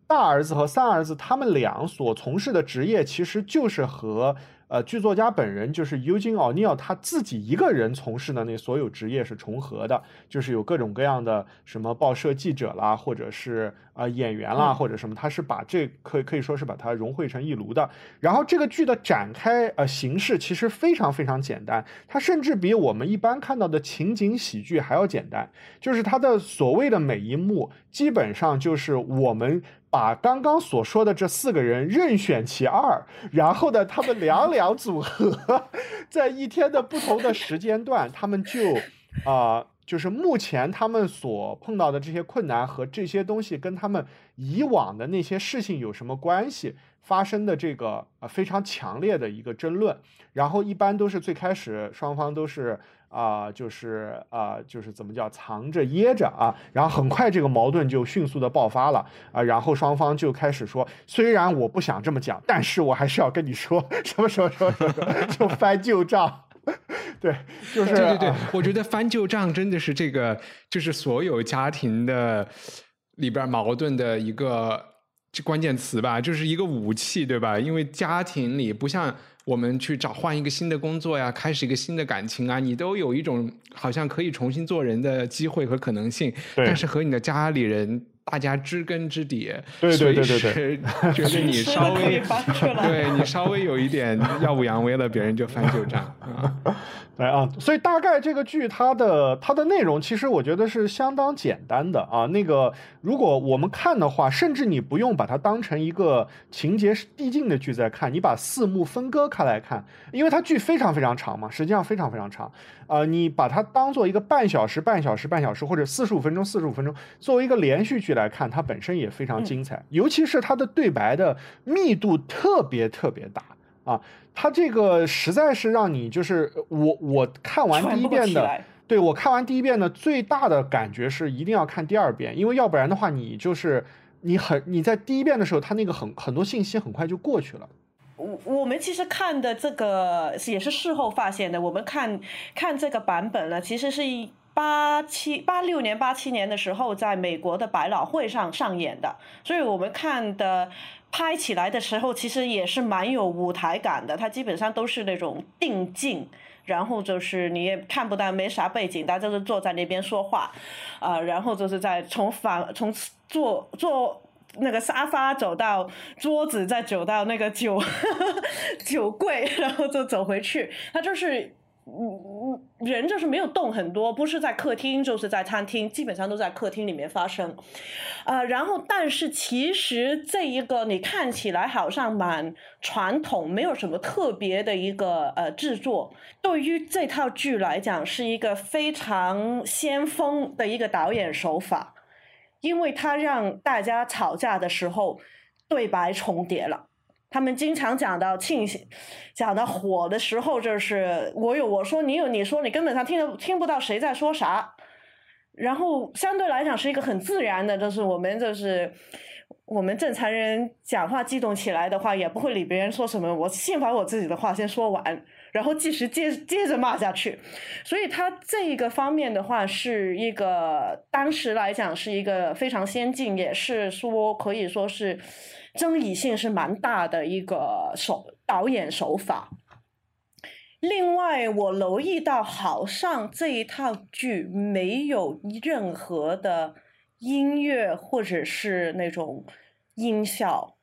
大儿子和三儿子他们俩所从事的职业，其实就是和呃剧作家本人就是 Eugene O'Neill 他自己一个人从事的那所有职业是重合的，就是有各种各样的什么报社记者啦，或者是呃演员啦，或者什么，他是把这可以可以说是把它融汇成一炉的。然后这个剧的展开呃形式其实非常非常简单，它甚至比我们一般看到的情景喜剧还要简单，就是它的所谓的每一幕基本上就是我们。把刚刚所说的这四个人任选其二，然后呢，他们两两组合，在一天的不同的时间段，他们就 [LAUGHS] 啊、就是目前他们所碰到的这些困难和这些东西跟他们以往的那些事情有什么关系，发生的这个呃非常强烈的一个争论。然后一般都是最开始双方都是啊、就是啊、就是怎么叫藏着掖着啊，然后很快这个矛盾就迅速的爆发了啊、然后双方就开始说，虽然我不想这么讲，但是我还是要跟你说什么什么什么什么，就翻旧账。[LAUGHS] 对，就是对对对啊，我觉得翻旧账真的是这个，就是所有家庭的里边矛盾的一个这关键词吧，就是一个武器，对吧？因为家庭里不像我们去找换一个新的工作呀，开始一个新的感情啊，你都有一种好像可以重新做人的机会和可能性，但是和你的家里人。大家知根知底，对对对对随时 [LAUGHS] 觉得你稍微对你稍微有一点耀武扬威了，别人就翻旧账啊。对 [LAUGHS] 啊，所以大概这个剧它的它的内容，其实我觉得是相当简单的啊。那个如果我们看的话，甚至你不用把它当成一个情节递进的剧在看，你把四幕分割开来看，因为它剧非常非常长嘛，实际上非常非常长。呃，你把它当做一个半小时、半小时、半小时，或者四十五分钟、四十五分钟，作为一个连续剧来看，它本身也非常精彩，尤其是它的对白的密度特别特别大。啊，它这个实在是让你就是我我看完第一遍的对我看完第一遍的最大的感觉是一定要看第二遍，因为要不然的话你就是你很你在第一遍的时候，它那个很很多信息很快就过去了。我我们其实看的这个也是事后发现的。我们看看这个版本呢，其实是一八七八六年、八七年的时候，在美国的百老汇上上演的，所以我们看的拍起来的时候，其实也是蛮有舞台感的。它基本上都是那种定镜。然后就是你也看不到没啥背景，大家就是坐在那边说话，啊、然后就是在从反从坐坐那个沙发走到桌子，再走到那个酒 [LAUGHS] 酒柜，然后就走回去。他就是。嗯嗯，人就是没有动很多，不是在客厅就是在餐厅，基本上都在客厅里面发生。呃，然后但是其实这一个你看起来好像蛮传统，没有什么特别的一个呃制作，对于这套剧来讲是一个非常先锋的一个导演手法。因为他让大家吵架的时候对白重叠了。他们经常讲到庆幸，讲到火的时候，就是我有我说，你有你说，你根本上听得听不到谁在说啥。然后相对来讲是一个很自然的，就是我们就是我们正常人讲话激动起来的话，也不会理别人说什么，我先把我自己的话先说完，然后继续接接着骂下去。所以他这一个方面的话，是一个当时来讲是一个非常先进，也是说可以说是争议性是蛮大的一个手导演手法。另外，我留意到，好像这一套剧没有任何的音乐或者是那种音效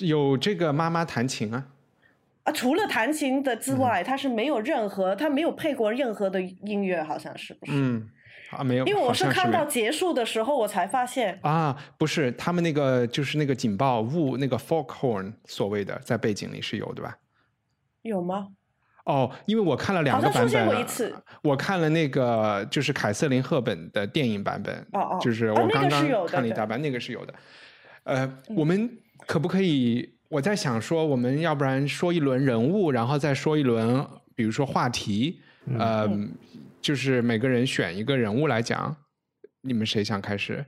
有这个妈妈弹琴啊，啊，除了弹琴的嗯之外，他是没有任何，他没有配过任何的音乐，好像是不是？嗯，啊没有，因为我是看到结束的时候，我才发现，啊，不是，他们那个就是那个警报雾，那个 folk horn 所谓的在背景里是有的吧？有吗？哦，因为我看了两个好像出现版本啊，过一次我看了那个就是凯瑟琳赫本的电影版本，哦哦就是我刚刚看了一大半，那个是有的。呃，我们可不可以？我在想说，我们要不然说一轮人物，然后再说一轮，比如说话题，呃，就是每个人选一个人物来讲。你们谁想开始？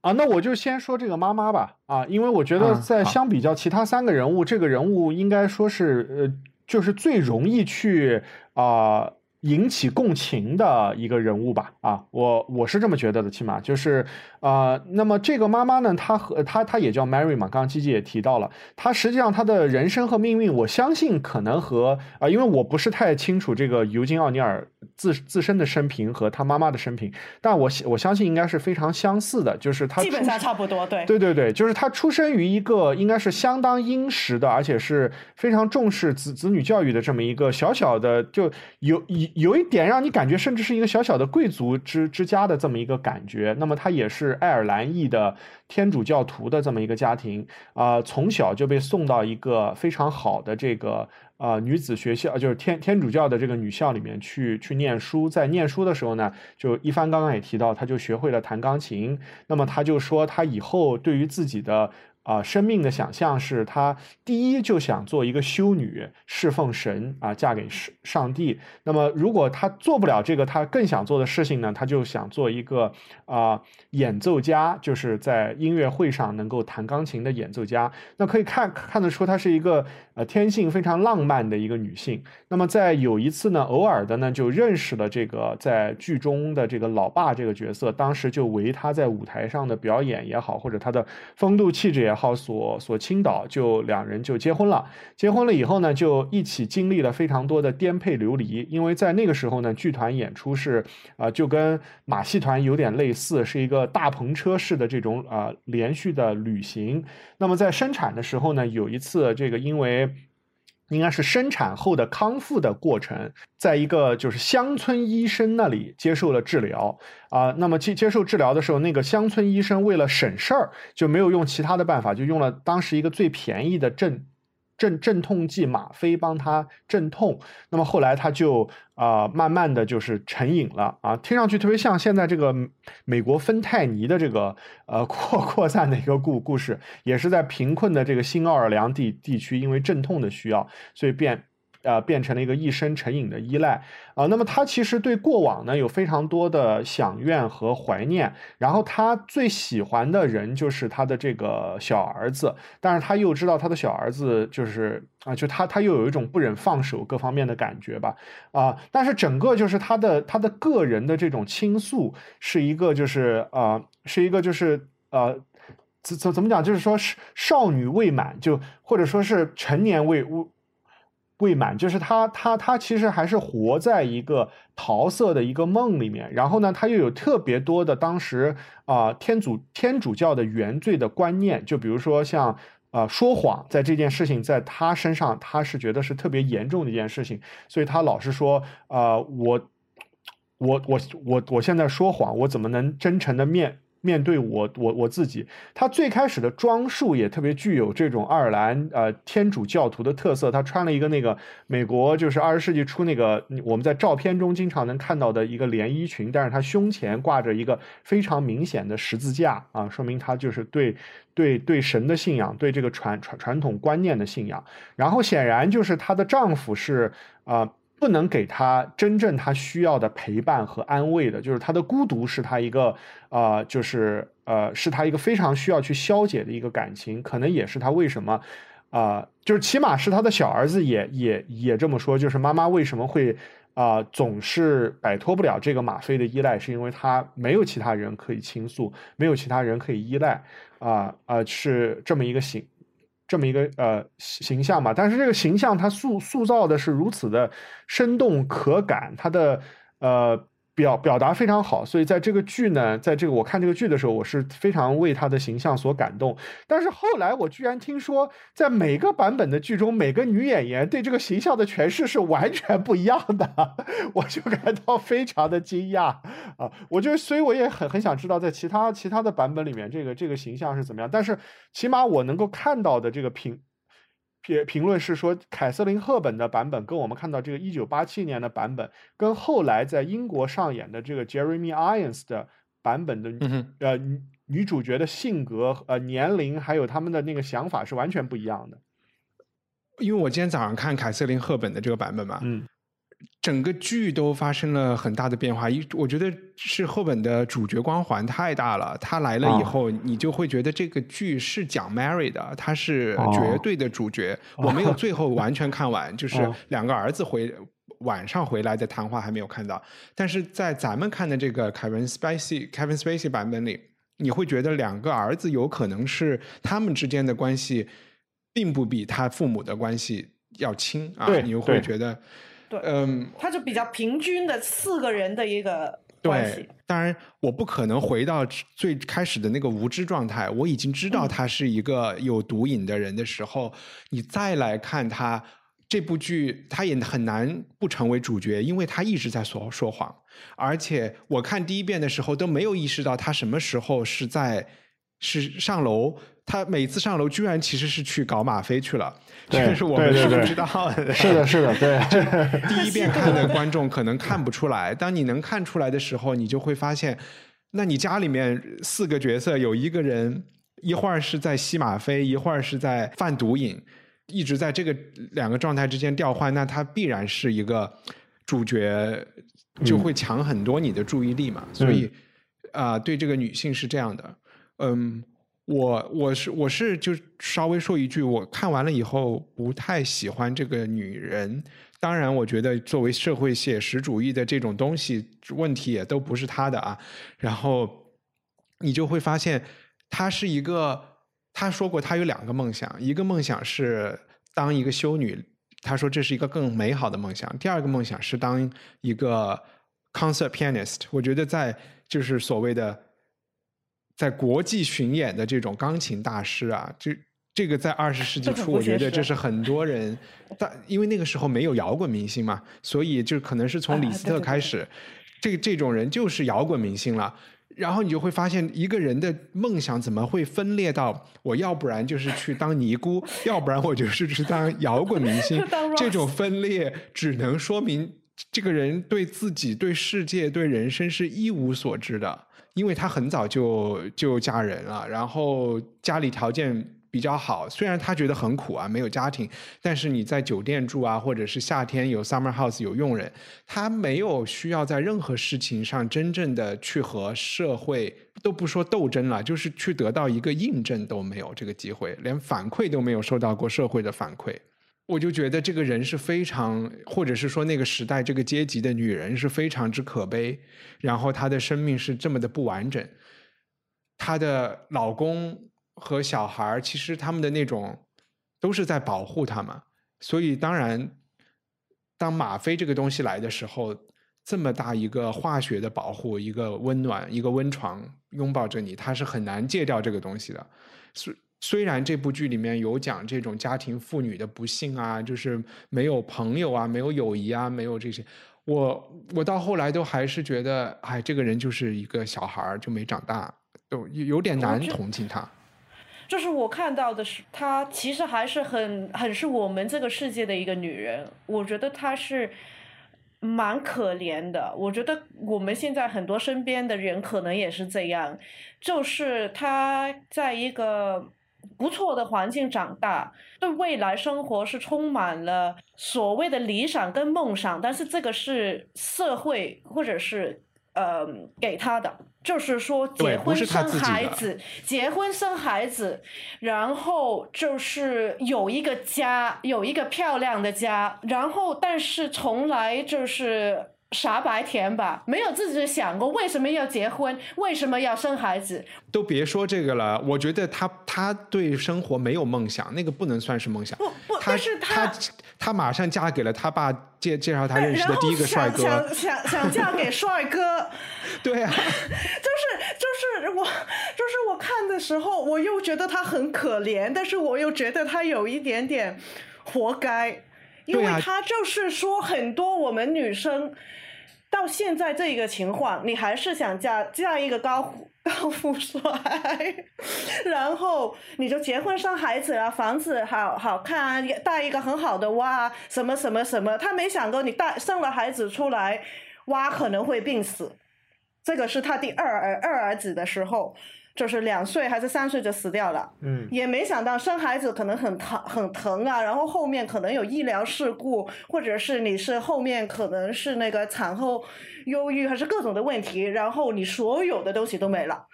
啊，那我就先说这个妈妈吧，啊，因为我觉得在相比较其他三个人物，这个人物应该说是呃，就是最容易去啊、引起共情的一个人物吧，啊，我我是这么觉得的，起码。就是啊，那么这个妈妈呢，她和她她也叫 Mary 嘛，刚刚基基也提到了，她实际上她的人生和命运，我相信可能和啊、因为我不是太清楚这个尤金奥尼尔自自身的生平和他妈妈的生平，但我我相信应该是非常相似的，就是她基本上差不多，对。对对对，就是他出生于一个应该是相当殷实的，而且是非常重视子子女教育的这么一个小小的，就有以有一点让你感觉甚至是一个小小的贵族之之家的这么一个感觉。那么他也是爱尔兰裔的天主教徒的这么一个家庭啊、从小就被送到一个非常好的这个呃女子学校，就是天天主教的这个女校里面去去念书。在念书的时候呢，就一帆刚刚也提到，他就学会了弹钢琴。那么他就说，他以后对于自己的啊、生命的想象是，他第一就想做一个修女，侍奉神啊、嫁给上上帝。那么如果他做不了这个，他更想做的事情呢，他就想做一个啊、演奏家，就是在音乐会上能够弹钢琴的演奏家。那可以看看得出，她是一个呃天性非常浪漫的一个女性。那么在有一次呢，偶尔的呢就认识了这个在剧中的这个老爸这个角色，当时就为他在舞台上的表演也好，或者他的风度气质也好所所倾倒，就两人就结婚了。结婚了以后呢，就一起经历了非常多的颠沛流离，因为在那个时候呢，剧团演出是啊、就跟马戏团有点类似，是一个大篷车式的这种啊、连续的旅行。那么在生产的时候呢，有一次这个因为应该是生产后的康复的过程，在一个就是乡村医生那里接受了治疗。啊、那么去接受治疗的时候，那个乡村医生为了省事儿，就没有用其他的办法，就用了当时一个最便宜的镇镇镇痛剂吗啡帮他镇痛。那么后来他就啊、慢慢的就是成瘾了啊，听上去特别像现在这个美国芬太尼的这个呃扩扩散的一个故故事，也是在贫困的这个新奥尔良地地区，因为镇痛的需要，所以变。呃，变成了一个一生成瘾的依赖啊、那么他其实对过往呢有非常多的想怨和怀念，然后他最喜欢的人就是他的这个小儿子，但是他又知道他的小儿子就是啊、就他他又有一种不忍放手各方面的感觉吧，啊、但是整个就是他的他的个人的这种倾诉是一个就是呃是一个就是呃。怎怎怎么讲？就是说是少女未满，就或者说是成年未未满，就是他他他其实还是活在一个桃色的一个梦里面，然后呢，他又有特别多的当时啊、天主天主教的原罪的观念，就比如说像。啊，说谎在这件事情在他身上，他是觉得是特别严重的一件事情，所以他老是说，啊，我我我我我现在说谎，我怎么能真诚的面面对我我我自己？他最开始的装束也特别具有这种爱尔兰呃天主教徒的特色，他穿了一个那个美国就是二十世纪初那个我们在照片中经常能看到的一个连衣裙，但是他胸前挂着一个非常明显的十字架啊，说明他就是对对对神的信仰，对这个传传传统观念的信仰。然后显然就是她的丈夫是啊、不能给他真正他需要的陪伴和安慰的，就是他的孤独是他一个、呃就是呃是他一个非常需要去消解的一个感情，可能也是他为什么啊、就是起码是他的小儿子也也也这么说，就是妈妈为什么会啊、总是摆脱不了这个吗啡的依赖，是因为他没有其他人可以倾诉，没有其他人可以依赖啊啊、是这么一个形。这么一个呃形象嘛，但是这个形象它塑塑造的是如此的生动可感，它的呃表表达非常好，所以在这个剧呢，在这个我看这个剧的时候，我是非常为他的形象所感动。但是后来我居然听说，在每个版本的剧中，每个女演员对这个形象的诠释是完全不一样的，[LAUGHS] 我就感到非常的惊讶啊！我就所以我也很很想知道，在其他其他的版本里面，这个这个形象是怎么样。但是起码我能够看到的这个评评评论是说，凯瑟琳·赫本的版本跟我们看到这个一九八七年的版本，跟后来在英国上演的这个 Jeremy Irons 的版本的、嗯呃女女主角的性格、呃年龄，还有他们的那个想法是完全不一样的。因为我今天早上看凯瑟琳·赫本的这个版本嘛，嗯，整个剧都发生了很大的变化。一，我觉得是赫本的主角光环太大了，他来了以哦后，你就会觉得这个剧是讲 Mary 的，他是哦绝对的主角。我没有最后完全看完，就是哦两个儿子回。晚上回来的谈话还没有看到，但是在咱们看的这个 Kevin Spacey Kevin Spacey 版本里，你会觉得两个儿子有可能是他们之间的关系，并不比他父母的关系要亲啊，对你会觉得，对嗯，他就比较平均的四个人的一个关系。，当然我不可能回到最开始的那个无知状态，我已经知道他是一个有毒瘾的人的时候，你再来看他这部剧他也很难不成为主角，因为他一直在说说谎，而且我看第一遍的时候都没有意识到他什么时候是在是上楼，他每次上楼居然其实是去搞吗啡去了，这个是我们是不知道的。[LAUGHS] 是的，是的，对，第一遍看的观众可能看不出来，当你能看出来的时候，你就会发现，那你家里面四个角色有一个人，一会儿是在吸吗啡，一会儿是在贩毒瘾，一直在这个两个状态之间调换，那他必然是一个主角，就会抢很多你的注意力嘛。所以，啊、对这个女性是这样的，嗯。我我是我是就稍微说一句，我看完了以后不太喜欢这个女人。当然，我觉得作为社会写实主义的这种东西，问题也都不是她的啊。然后你就会发现，她是一个，她说过她有两个梦想，一个梦想是当一个修女，她说这是一个更美好的梦想；第二个梦想是当一个 concert pianist。我觉得在就是所谓的。在国际巡演的这种钢琴大师啊，这这个在二十世纪初，我觉得这是很多人，[LAUGHS] 但因为那个时候没有摇滚明星嘛，所以就可能是从啊李斯特对对对。开始，这这种人就是摇滚明星了。然后你就会发现，一个人的梦想怎么会分裂到我要不然就是去当尼姑，要不然我就是去当摇滚明星 [LAUGHS] 这种分裂只能说明这个人对自己、对世界、对人生是一无所知的，因为他很早就就嫁人了，然后家里条件比较好，虽然他觉得很苦啊，没有家庭，但是你在酒店住啊，或者是夏天有 summer house 有佣人，他没有需要在任何事情上真正的去和社会都不说斗争了，就是去得到一个印证都没有这个机会，连反馈都没有受到过社会的反馈。我就觉得这个人是非常，或者是说那个时代这个阶级的女人是非常之可悲，然后她的生命是这么的不完整，她的老公和小孩儿其实他们的那种都是在保护她嘛，所以当然，当吗啡这个东西来的时候，这么大一个化学的保护，一个温暖，一个温床拥抱着你，她是很难戒掉这个东西的。虽虽然这部剧里面有讲这种家庭妇女的不幸啊，就是没有朋友啊，没有友谊啊，没有这些，我我到后来都还是觉得，哎，这个人就是一个小孩儿，就没长大，都有有点难同情他。就是我看到的是，她其实还是很很是我们这个世界的一个女人。我觉得她是蛮可怜的。我觉得我们现在很多身边的人可能也是这样，就是她在一个不错的环境长大，对未来生活是充满了所谓的理想跟梦想，但是这个是社会或者是呃给他的。就是说，结婚生孩子，结婚生孩子，然后就是有一个家，有一个漂亮的家，然后但是从来就是傻白甜吧，没有自己想过为什么要结婚，为什么要生孩子，都别说这个了，我觉得他他对生活没有梦想，那个不能算是梦想。不不他但是他他他马上嫁给了他爸介介绍他认识的第一个帅哥，想想想想嫁给帅哥，[LAUGHS] 对啊，就是就是我就是我看的时候，我又觉得他很可怜，但是我又觉得他有一点点活该，因为他就是说很多我们女生到现在这个情况，你还是想嫁嫁一个高 [LAUGHS] 高富帅，然后你就结婚生孩子啊，房子好好看啊，带一个很好的娃，什么什么什么，他没想过你带生了孩子出来，娃可能会病死。这个是他第二儿二儿子的时候，就是两岁还是三岁就死掉了。嗯，也没想到生孩子可能很疼很疼啊，然后后面可能有医疗事故，或者是你是后面可能是那个产后忧郁，还是各种的问题，然后你所有的东西都没了。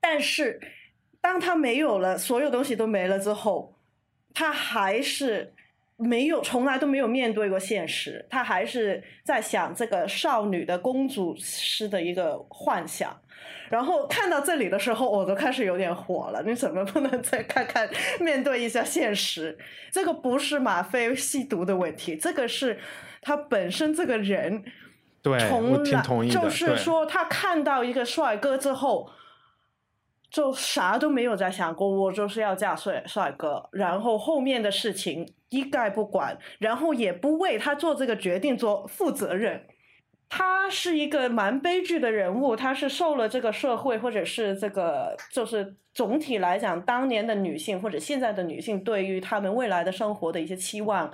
但是当他没有了，所有东西都没了之后，他还是没有，从来都没有面对过现实，他还是在想这个少女的公主式的一个幻想。然后看到这里的时候，我都开始有点火了。你怎么不能再看看，面对一下现实？这个不是吗啡吸毒的问题，这个是他本身这个人对，从来同意的。就是说他看到一个帅哥之后，就啥都没有在想过，我就是要嫁帅帅哥，然后后面的事情一概不管，然后也不为他做这个决定做负责任。他是一个蛮悲剧的人物，他是受了这个社会或者是这个，就是总体来讲，当年的女性或者现在的女性对于他们未来的生活的一些期望，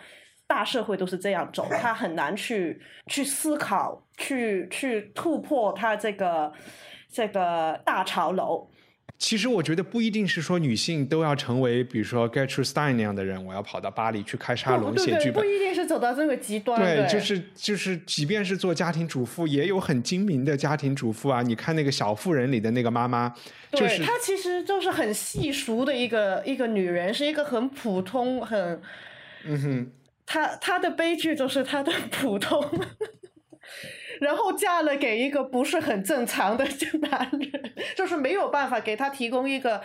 大社会都是这样走，他很难去去思考，去去突破他这个这个大潮流。其实我觉得不一定是说女性都要成为，比如说 Gertrude Stein 那样的人，我要跑到巴黎去开沙龙写剧本，不一定是走到这个极端。对，就是就是，即便是做家庭主妇，也有很精明的家庭主妇啊。你看那个小妇人里的那个妈妈，对她其实就是很细熟的一个一个女人，是一个很普通很，嗯哼，她她的悲剧就是她的普通。然后嫁了给一个不是很正常的男人，就是没有办法给他提供一个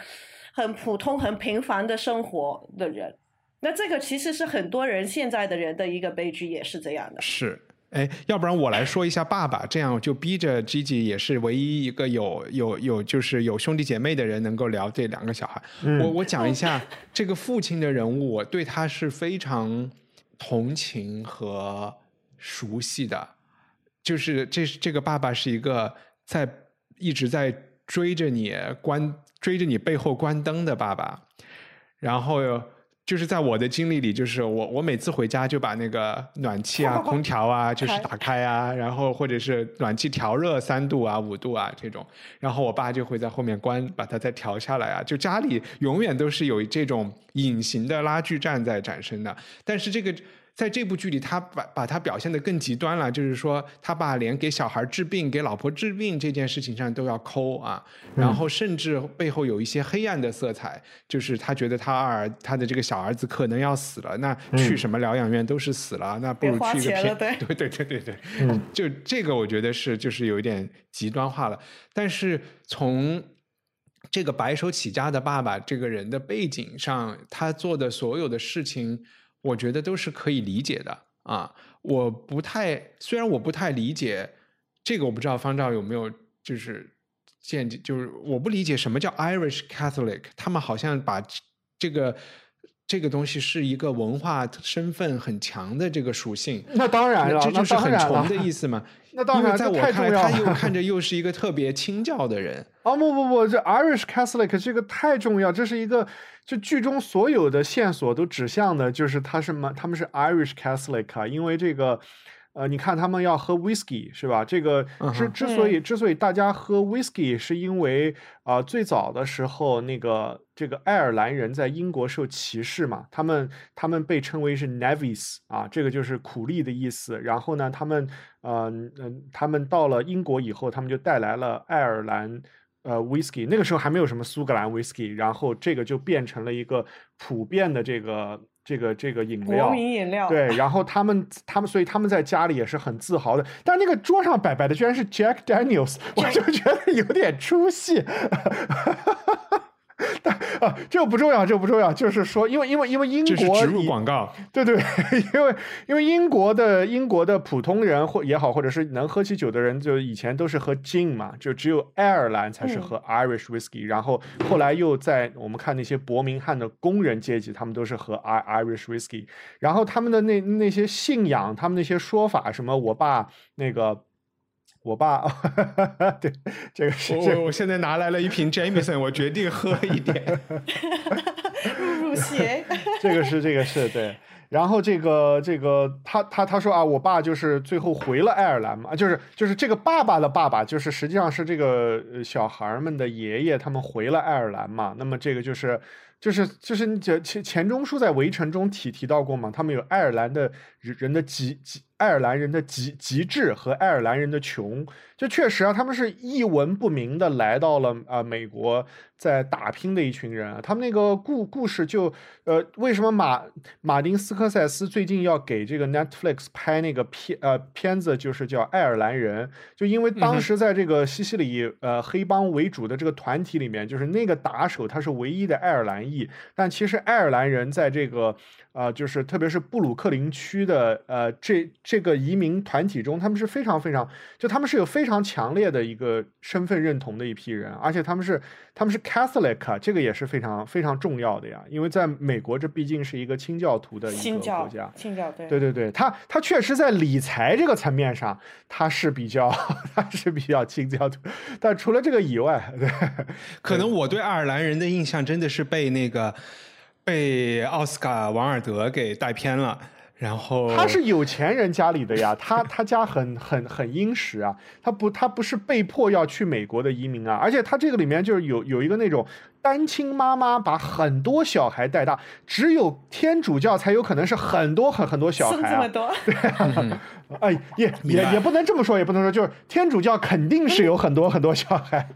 很普通、很平凡的生活的人。那这个其实是很多人现在的人的一个悲剧，也是这样的。是，哎，要不然我来说一下爸爸，这样就逼着 Gigi 也是唯一一个有有有就是有兄弟姐妹的人能够聊这两个小孩。我我 [LAUGHS] 讲一下这个父亲的人物，我对他是非常同情和熟悉的。就是这这个爸爸是一个在一直在追着你关追着你背后关灯的爸爸，然后就是在我的经历里，就是我我每次回家就把那个暖气啊、空调啊，就是打开啊，然后或者是暖气调热三度啊、五度啊这种，然后我爸就会在后面关，把它再调下来啊，就家里永远都是有这种隐形的拉锯战在产生的，但是这个。在这部剧里，他把把他表现的更极端了，就是说，他把连给小孩治病、给老婆治病这件事情上都要抠啊，然后甚至背后有一些黑暗的色彩，就是他觉得他儿他的这个小儿子可能要死了，那去什么疗养院都是死了，那不如去一个偏 [LAUGHS] 对。对对对对，[LAUGHS] 就这个我觉得是就是有一点极端化了，但是从这个白手起家的爸爸这个人的背景上，他做的所有的事情。我觉得都是可以理解的啊！我不太，虽然我不太理解这个，我不知道方丈有没有就是见解，就是我不理解什么叫 Irish Catholic，他们好像把这个这个东西是一个文化身份很强的这个属性。那当然了，这就是很崇的意思嘛。[LAUGHS] 那当然，在我看来，他又看着又是一个特别清教的人。[LAUGHS] 哦不不不，这 Irish Catholic 这个太重要，这是一个。就剧中所有的线索都指向的，就是他是嘛，他们是 Irish Catholic 啊，因为这个，呃，你看他们要喝 whisky 是吧？这个之之所以之所以大家喝 whisky，是因为啊，最早的时候那个这个爱尔兰人在英国受歧视嘛，他们他们被称为是 navis 啊，这个就是苦力的意思。然后呢，他们嗯嗯，他们到了英国以后，他们就带来了爱尔兰。呃，whisky 那个时候还没有什么苏格兰 whisky，然后这个就变成了一个普遍的这个这个这个饮料，国民饮料。对，然后他们他们所以他们在家里也是很自豪的，但那个桌上摆摆的居然是 Jack Daniels，我就觉得有点出戏。[LAUGHS] 但啊，这个不重要，这个不重要。就是说，因为因为因为英国植入广告，对对，因为因为英国的英国的普通人或也好，或者是能喝起酒的人，就以前都是喝 gin 嘛，就只有爱尔兰才是喝 Irish whiskey。然后后来又在我们看那些伯明翰的工人阶级，他们都是喝 I Irish whiskey。然后他们的那那些信仰，他们那些说法，什么我爸那个。我爸，对，这个是我我现在拿来了一瓶 Jameson，我决定喝一点，[LAUGHS] 入入邪。[LAUGHS] 这个是这个是对，然后这个这个他他他说啊，我爸就是最后回了爱尔兰嘛，就是就是这个爸爸的爸爸，就是实际上是这个小孩们的爷爷，他们回了爱尔兰嘛，那么这个就是就是就是你钱钱钟书在围城中提提到过嘛，他们有爱尔兰的人人的极极。爱尔兰人的极极致和爱尔兰人的穷，就确实啊，他们是一文不名的来到了啊美国，在打拼的一群人啊。他们那个故故事就呃，为什么马马丁斯科塞斯最近要给这个 Netflix 拍那个片呃片子，就是叫《爱尔兰人》，就因为当时在这个西西里呃黑帮为主的这个团体里面，就是那个打手他是唯一的爱尔兰裔。但其实爱尔兰人在这个呃，就是特别是布鲁克林区的呃这这个移民团体中，他们是非常非常就他们是有非常强烈的一个身份认同的一批人，而且他们是他们是 Catholic，啊这个也是非常非常重要的呀，因为在美国这毕竟是一个清教徒的一个国家，清教对。对对对，他他确实在理财这个层面上，他是比较 [LAUGHS] 他是比较清教徒，但除了这个以外，对 [LAUGHS] 可能我对爱尔兰人的印象真的是被那个被奥斯卡王尔德给带偏了，然后他是有钱人家里的呀，[LAUGHS] 他他家很很很殷实啊，他不他不是被迫要去美国的移民啊，而且他这个里面就是有有一个那种单亲妈妈把很多小孩带大，只有天主教才有可能是很多很很多小孩这么，多，对 [LAUGHS] 哎也也也不能这么说，也不能说就是天主教肯定是有很多很多小孩，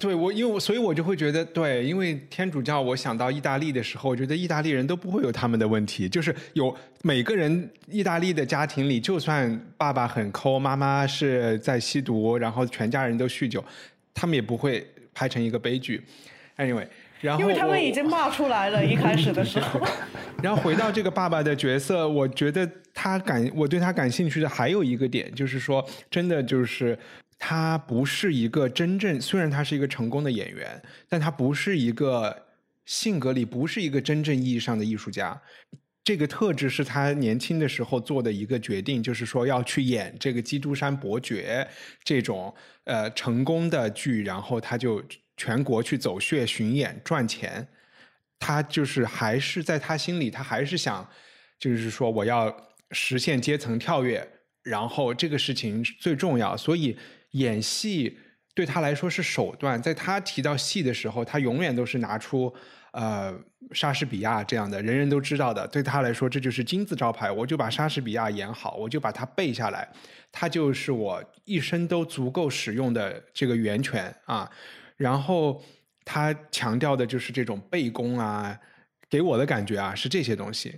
对我，因为我所以，我就会觉得，对，因为天主教，我想到意大利的时候，我觉得意大利人都不会有他们的问题，就是有每个人意大利的家庭里，就算爸爸很抠，妈妈是在吸毒，然后全家人都酗酒，他们也不会拍成一个悲剧。Anyway，然后因为他们已经骂出来了，一开始的时候。[LAUGHS] 然后回到这个爸爸的角色，我觉得他感我对他感兴趣的还有一个点，就是说，真的就是他不是一个真正，虽然他是一个成功的演员，但他不是一个性格里不是一个真正意义上的艺术家。这个特质是他年轻的时候做的一个决定，就是说要去演这个《基督山伯爵》这种呃成功的剧，然后他就全国去走穴巡演赚钱。他就是还是在他心里，他还是想，就是说我要实现阶层跳跃，然后这个事情最重要，所以演戏对他来说是手段。在他提到戏的时候，他永远都是拿出呃莎士比亚这样的人人都知道的，对他来说这就是金字招牌。我就把莎士比亚演好，我就把它背下来，它就是我一生都足够使用的这个源泉啊。然后他强调的就是这种背功啊，给我的感觉啊是这些东西。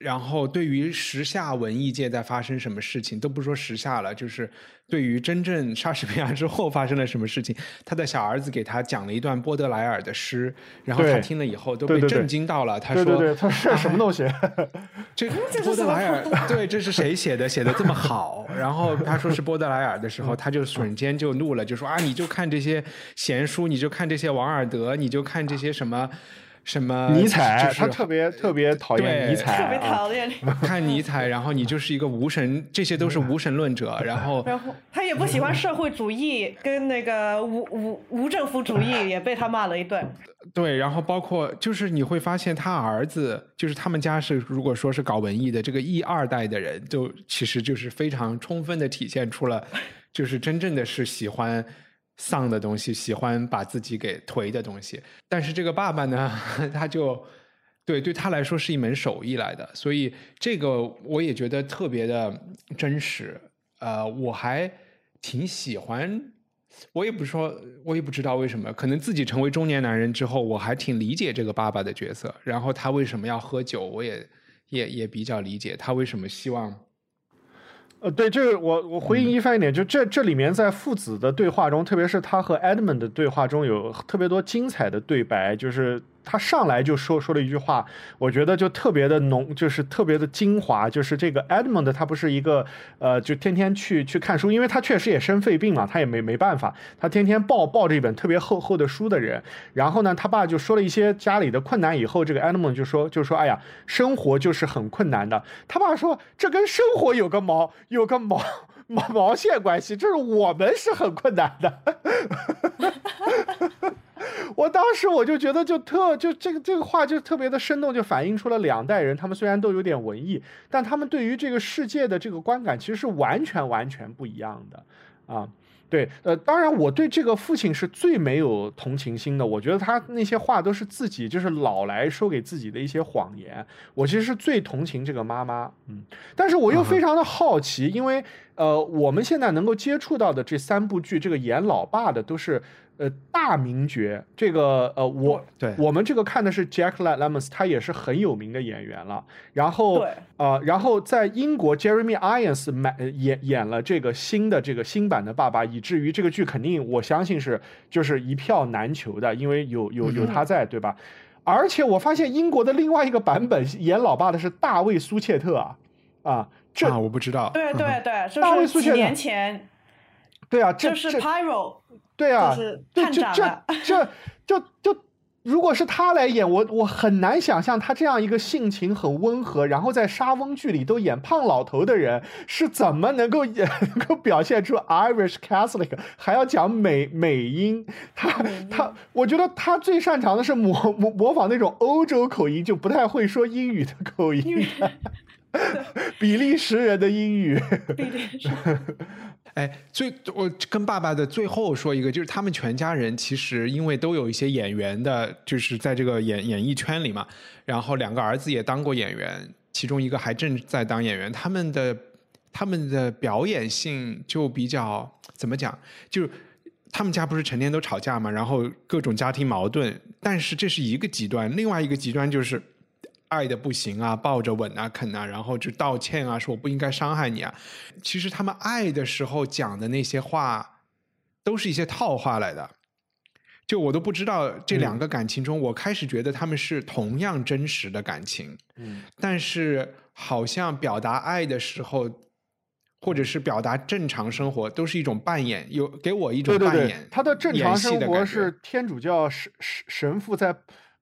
然后对于时下文艺界在发生什么事情，都不说时下了，就是对于真正莎士比亚之后发生了什么事情，他的小儿子给他讲了一段波德莱尔的诗，然后他听了以后都被震惊到了。他说：“对对对，他是什么东西？这 [LAUGHS] 这波德莱尔，[LAUGHS] 对，这是谁写的？写的这么好。然后他说是波德莱尔的时候，他就瞬间就怒了，就说啊，你就看这些闲书，你就看这些王尔德，你就看这些什么什么尼采，就是他特别特别讨厌尼采，特别啊讨厌。看尼采，然后你就是一个无神，这些都是无神论者。然后然后他也不喜欢社会主义，跟那个无无无政府主义也被他骂了一顿。对，然后包括就是你会发现他儿子，就是他们家是如果说是搞文艺的这个一二代的人，就其实就是非常充分的体现出了，就是真正的是喜欢丧的东西，喜欢把自己给颓的东西。但是这个爸爸呢，[LAUGHS] 他就对对他来说是一门手艺来的，所以这个我也觉得特别的真实。呃，我还挺喜欢。我也不说，我也不知道为什么，可能自己成为中年男人之后，我还挺理解这个爸爸的角色。然后他为什么要喝酒，我也也也比较理解他为什么希望。呃，对，这个我我回应一番一点，就这这里面在父子的对话中，特别是他和 Edmund 的对话中，有特别多精彩的对白，就是他上来就说说了一句话，我觉得就特别的浓，就是特别的精华，就是这个 Edmund 他不是一个呃，就天天去去看书，因为他确实也生肺病嘛，他也没没办法，他天天抱抱着一本特别厚厚的书的人，然后呢，他爸就说了一些家里的困难以后，这个 Edmund 就说就说，哎呀，生活就是很困难的。他爸说这跟生活有个毛有个毛毛毛线关系，就是我们是很困难的。[LAUGHS] 我当时我就觉得就特就这个这个话就特别的生动，就反映出了两代人，他们虽然都有点文艺，但他们对于这个世界的这个观感其实是完全完全不一样的啊。对，呃，当然我对这个父亲是最没有同情心的。我觉得他那些话都是自己就是老来说给自己的一些谎言。我其实是最同情这个妈妈，嗯，但是我又非常的好奇，因为呃，我们现在能够接触到的这三部剧，这个演老爸的都是呃大名角。这个呃，我对我们这个看的是 Jack Lemmons，他也是很有名的演员了。然后对呃，然后在英国，Jeremy Irons 演演了这个新的这个新版的爸爸，以至于这个剧肯定我相信是就是一票难求的，因为有有有他在，对吧？而且我发现英国的另外一个版本演老爸的是大卫苏切特啊啊，这、啊，我不知道。对对对，大卫就是几苏切特年前，对啊，这就是 Pyro，对啊，就是对这这就就，如果是他来演，我我很难想象他这样一个性情很温和，然后在沙翁剧里都演胖老头的人，是怎么能够演 [LAUGHS] 能够表现出 Irish Catholic，还要讲美美音？他他，我觉得他最擅长的是模模模仿那种欧洲口音，就不太会说英语的口音。[LAUGHS] 比利时人的英语，哎，最我跟爸爸的最后说一个，就是他们全家人其实因为都有一些演员的，就是在这个演演艺圈里嘛，然后两个儿子也当过演员，其中一个还正在当演员，他们的他们的表演性就比较怎么讲，就他们家不是成天都吵架嘛，然后各种家庭矛盾，但是这是一个极端，另外一个极端就是。爱的不行啊，抱着吻啊、啃啊，然后就道歉啊，说我不应该伤害你啊。其实他们爱的时候讲的那些话，都是一些套话来的。就我都不知道这两个感情中，我开始觉得他们是同样真实的感情，嗯，但是好像表达爱的时候，或者是表达正常生活，都是一种扮演，有给我一种对对对扮演。，他的正常生活是天主教神神神父在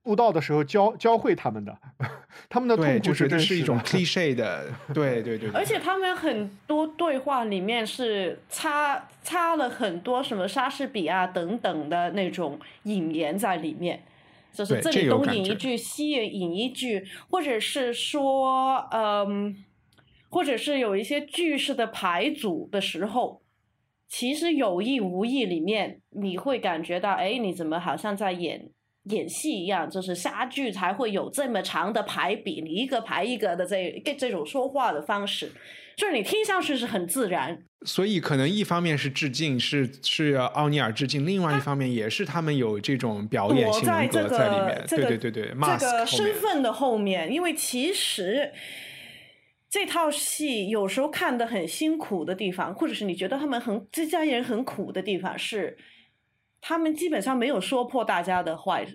布道的时候教教会他们的，[LAUGHS] 他们的痛，苦就是这是一种 cliche 的，对对对对。而且他们很多对话里面是插插了很多什么莎士比亚等等的那种引言在里面，就是对这这里东引一句，西引一句，或者是说，嗯，或者是有一些句式的排组的时候，其实有意无意里面你会感觉到，哎，你怎么好像在演。演戏一样，就是莎剧才会有这么长的排比，你一个排一个的这这种说话的方式，就是你听上去是很自然，所以可能一方面是致敬，是是奥尼尔致敬，另外一方面也是他们有这种表演躲性人格在里面。这个对对对对这个身份的后面，因为其实这套戏有时候看的很辛苦的地方，或者是你觉得他们很这家人很苦的地方是，他们基本上没有说破大家的坏，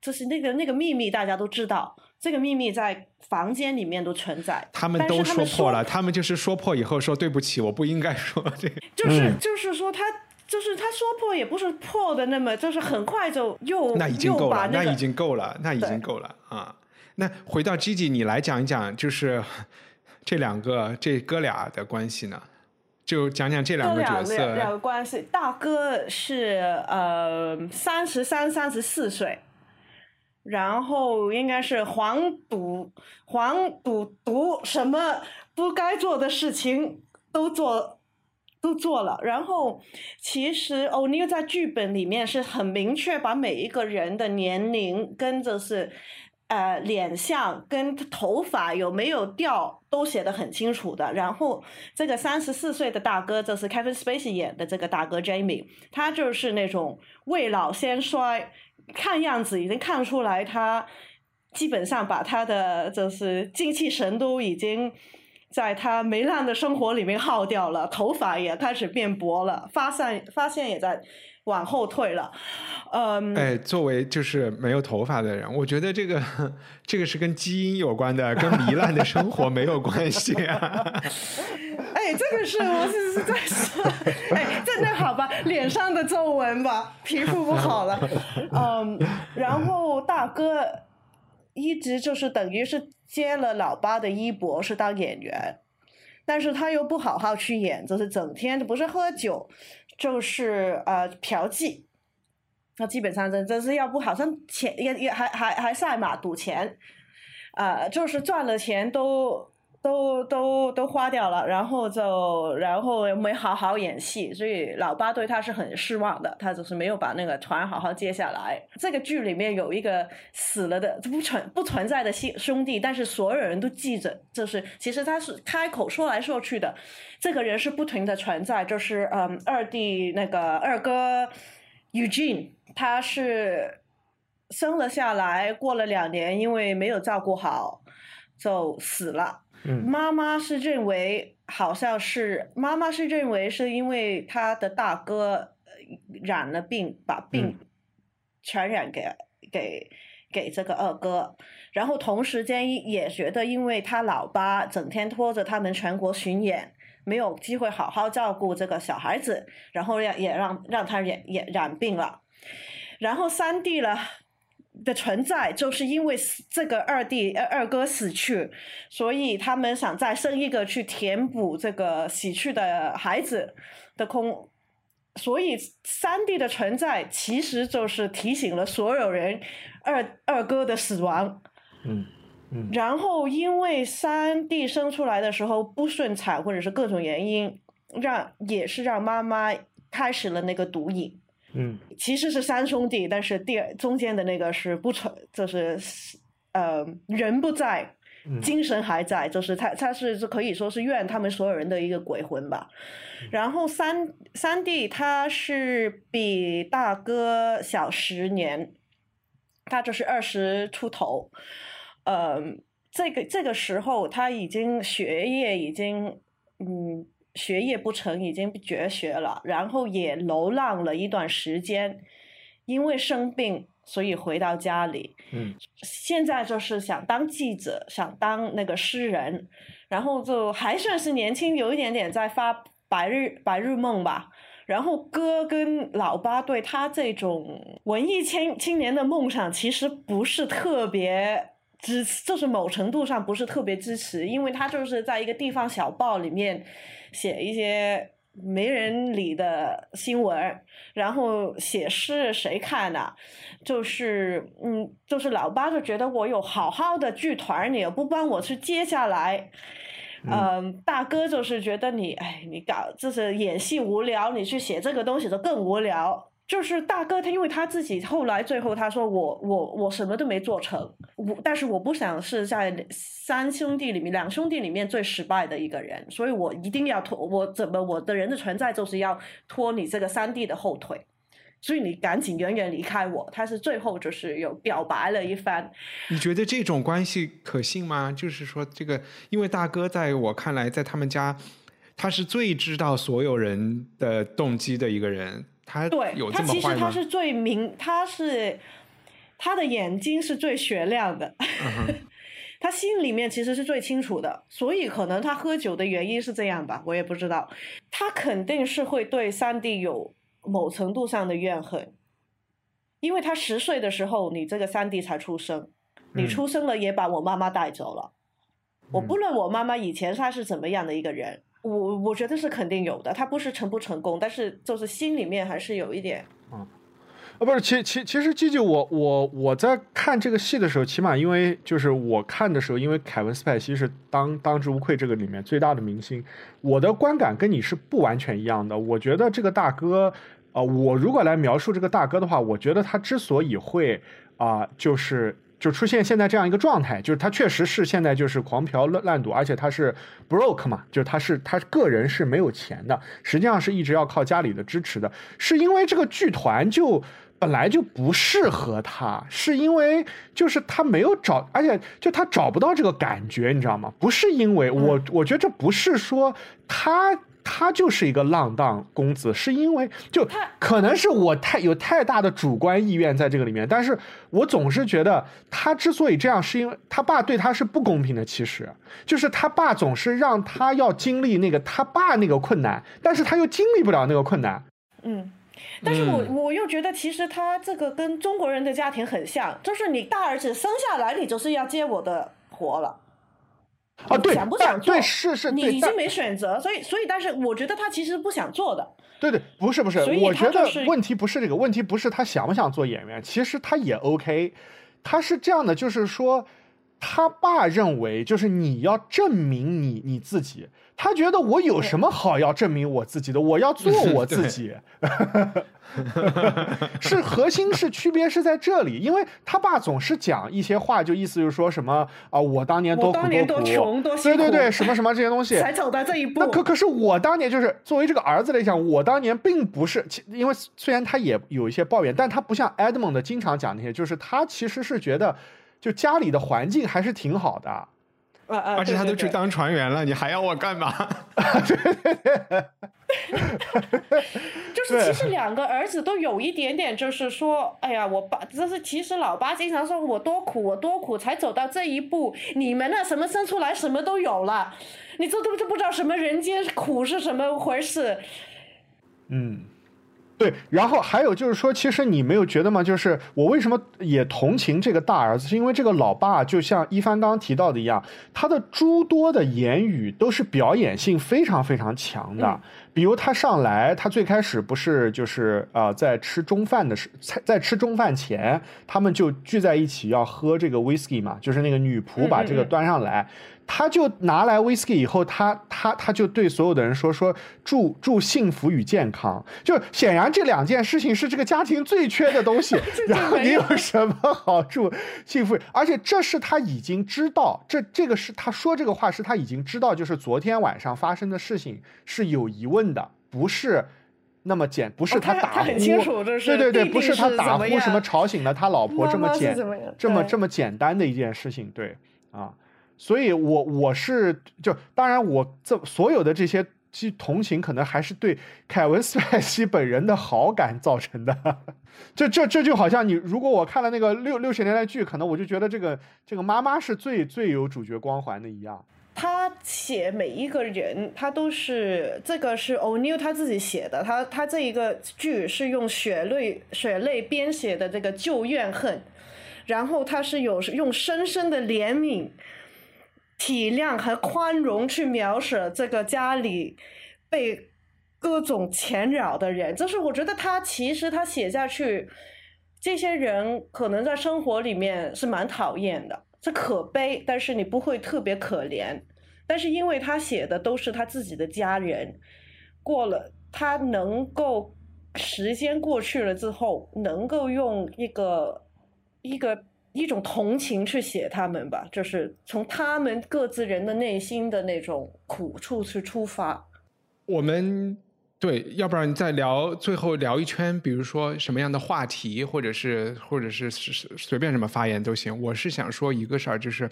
就是那个那个秘密大家都知道，这个秘密在房间里面都存在，他们都说破了，他们就是说破以后说对不起，我不应该说这个。就是、嗯就是说他。就是他说破也不是破的那么，就是很快就又那已经够了，那已经够了，那已经够了啊！那回到 Gigi，你来讲一讲，就是 [LAUGHS] 这两个这哥俩的关系呢？就讲讲这两个角两两两。个关系，大哥是呃三十三、三十四岁，然后应该是黄赌黄赌毒什么不该做的事情都做都做了。然后其实欧尼在剧本里面是很明确把每一个人的年龄跟着是。呃，脸相跟头发有没有掉都写的很清楚的。然后这个三十四岁的大哥，这是 Kevin Spacey 演的这个大哥 Jamie，他就是那种未老先衰，看样子已经看出来他基本上把他的就是精气神都已经在他糜烂的生活里面耗掉了，头发也开始变薄了，发散发现也在往后退了。嗯，哎，作为就是没有头发的人，我觉得这个这个是跟基因有关的，跟糜烂的生活没有关系啊。[LAUGHS] 哎，这个是我是是在说，哎，真的好吧，脸上的皱纹吧，皮肤不好了，嗯，然后大哥一直就是等于是接了老八的衣钵，是当演员，但是他又不好好去演，就是整天不是喝酒，就是呃嫖妓。那基本上真真是要不好像钱也也还还还赛马赌钱，呃，就是赚了钱都都都都花掉了，然后就然后没好好演戏，所以老八对他是很失望的，他就是没有把那个船好好接下来。这个剧里面有一个死了的不存不存在的兄兄弟，但是所有人都记着，就是其实他是开口说来说去的，这个人是不停的存在，就是嗯二弟那个二哥。Eugene，他是生了下来，过了两年，因为没有照顾好，就死了。嗯。妈妈是认为，好像是妈妈是认为是因为他的大哥呃染了病，把病传染给、给给这个二哥，然后同时间也觉得，因为他老爸整天拖着他们全国巡演，没有机会好好照顾这个小孩子，然后让也让让他也也染病了，然后三弟了。的存在，就是因为死这个二弟二二哥死去，所以他们想再生一个去填补这个死去的孩子的空。所以三弟的存在其实就是提醒了所有人二二哥的死亡。嗯嗯然后因为三弟生出来的时候不顺产，或者是各种原因，让也是让妈妈开始了那个毒瘾。嗯其实是三兄弟，但是第二中间的那个是不存，就是呃人不在，嗯精神还在，就是他他是可以说是怨他们所有人的一个鬼魂吧。然后三三弟他是比大哥小十年，他就是二十出头，呃，这个这个时候他已经学业已经嗯。学业不成，已经绝学了，然后也流浪了一段时间，因为生病，所以回到家里。嗯现在就是想当记者，想当那个诗人，然后就还算是年轻，有一点点在发白日白日梦吧。然后哥跟老八对他这种文艺青青年的梦想，其实不是特别支持，就是某程度上不是特别支持，因为他就是在一个地方小报里面写一些没人理的新闻，然后写诗谁看呐、就是嗯，就是老八就觉得我有好好的剧团，你又不帮我去接下来。嗯，大哥就是觉得你，哎，你搞就是演戏无聊，你去写这个东西就更无聊。就是大哥他，因为他自己后来最后他说我我我什么都没做成，我但是我不想是在三兄弟里面两兄弟里面最失败的一个人，所以我一定要拖我怎么我的人的存在就是要拖你这个三弟的后腿，所以你赶紧远远离开我。他是最后就是有表白了一番，你觉得这种关系可信吗？就是说，这个因为大哥在我看来，在他们家，他是最知道所有人的动机的一个人，他对他其实？他是最明，他是他的眼睛是最雪亮的，[LAUGHS] 嗯他心里面其实是最清楚的，所以可能他喝酒的原因是这样吧，我也不知道。他肯定是会对三弟有某程度上的怨恨，因为他十岁的时候，你这个三弟才出生，你嗯出生了也把我妈妈带走了。我不论我妈妈以前她是怎么样的一个人，我我觉得是肯定有的。他不是成不成功，但是就是心里面还是有一点。啊，不是，其其其实季季，我我我在看这个戏的时候，起码因为就是我看的时候，因为凯文斯派西是当当之无愧这个里面最大的明星，我的观感跟你是不完全一样的。我觉得这个大哥，呃，我如果来描述这个大哥的话，我觉得他之所以会啊、就是。就出现现在这样一个状态，就是他确实是现在就是狂嫖滥滥赌，而且他是 broke 嘛，就是他是他个人是没有钱的，实际上是一直要靠家里的支持的，是因为这个剧团就本来就不适合他，是因为就是他没有找，而且就他找不到这个感觉，你知道吗？不是因为我，我觉得这不是说他。他就是一个浪荡公子，是因为就可能是我太有太大的主观意愿在这个里面，但是我总是觉得他之所以这样，是因为他爸对他是不公平的。其实就是他爸总是让他要经历那个他爸那个困难，但是他又经历不了那个困难。嗯，但是我我又觉得，其实他这个跟中国人的家庭很像，就是你大儿子生下来，你就是要接我的活了。啊，对，想不想做？对，是是，你已经没选择，所以所以，但是我觉得他其实不想做的。对对，不是不是我觉得问题不是这个，问题不是他想不想做演员，其实他也 OK，他是这样的，就是说，他爸认为就是你要证明你你自己，他觉得我有什么好要证明我自己的？我要做 [LAUGHS] 我自己。[LAUGHS] 是核心是区别是在这里，因为他爸总是讲一些话，就意思就是说什么啊，我当年多苦多苦，多对对对，什么什么这些东西才走到这一步。那可可是我当年就是作为这个儿子来讲，我当年并不是，因为虽然他也有一些抱怨，但他不像 Edmond 经常讲那些，就是他其实是觉得就家里的环境还是挺好的。而且他都去当船员了，你还要我干嘛？[LAUGHS] [LAUGHS] 就是其实两个儿子都有一点点，就是说，哎呀，我爸，就是其实老爸经常说我多苦，我多苦才走到这一步。你们那，什么生出来什么都有了，你这都都不知道什么人间苦是什么回事。嗯。对，然后还有就是说，其实你没有觉得吗？就是我为什么也同情这个大儿子，是因为这个老爸就像一帆刚刚提到的一样，他的诸多的言语都是表演性非常非常强的。比如他上来，他最开始不是就是呃在吃中饭的时，在吃中饭前，他们就聚在一起要喝这个 whisky 嘛，就是那个女仆把这个端上来。他就拿来 whisky 以后，他他他就对所有的人说说祝祝幸福与健康，就显然这两件事情是这个家庭最缺的东西。[LAUGHS] 然后你有什么好处幸福？而且这是他已经知道，这这个是他说这个话是他已经知道，就是昨天晚上发生的事情是有疑问的，不是那么简，不是他打呼，对对对，不是他打呼什么吵醒了他老婆这么简这么这么简单的一件事情，对啊。所以，我我是就当然，我这所有的这些其同情，可能还是对凯文 [LAUGHS] 斯派西本人的好感造成的。这这这就好像你，如果我看了那个六六十年代剧，可能我就觉得这个这个妈妈是最最有主角光环的一样。他写每一个人，他都是这个是 O'Neill 他自己写的，他他这一个剧是用血泪血泪编写的这个旧怨恨，然后他是有用深深的怜悯。体谅和宽容去描写这个家里被各种侵扰的人，就是我觉得他其实他写下去，这些人可能在生活里面是蛮讨厌的，是可悲，但是你不会特别可怜。但是因为他写的都是他自己的家人，过了他能够时间过去了之后，能够用一个一个。一种同情去写他们吧，就是从他们各自人的内心的那种苦处去出发。我们对，要不然再聊，最后聊一圈，比如说什么样的话题，或者是或者是随便什么发言都行。我是想说一个事儿，就是。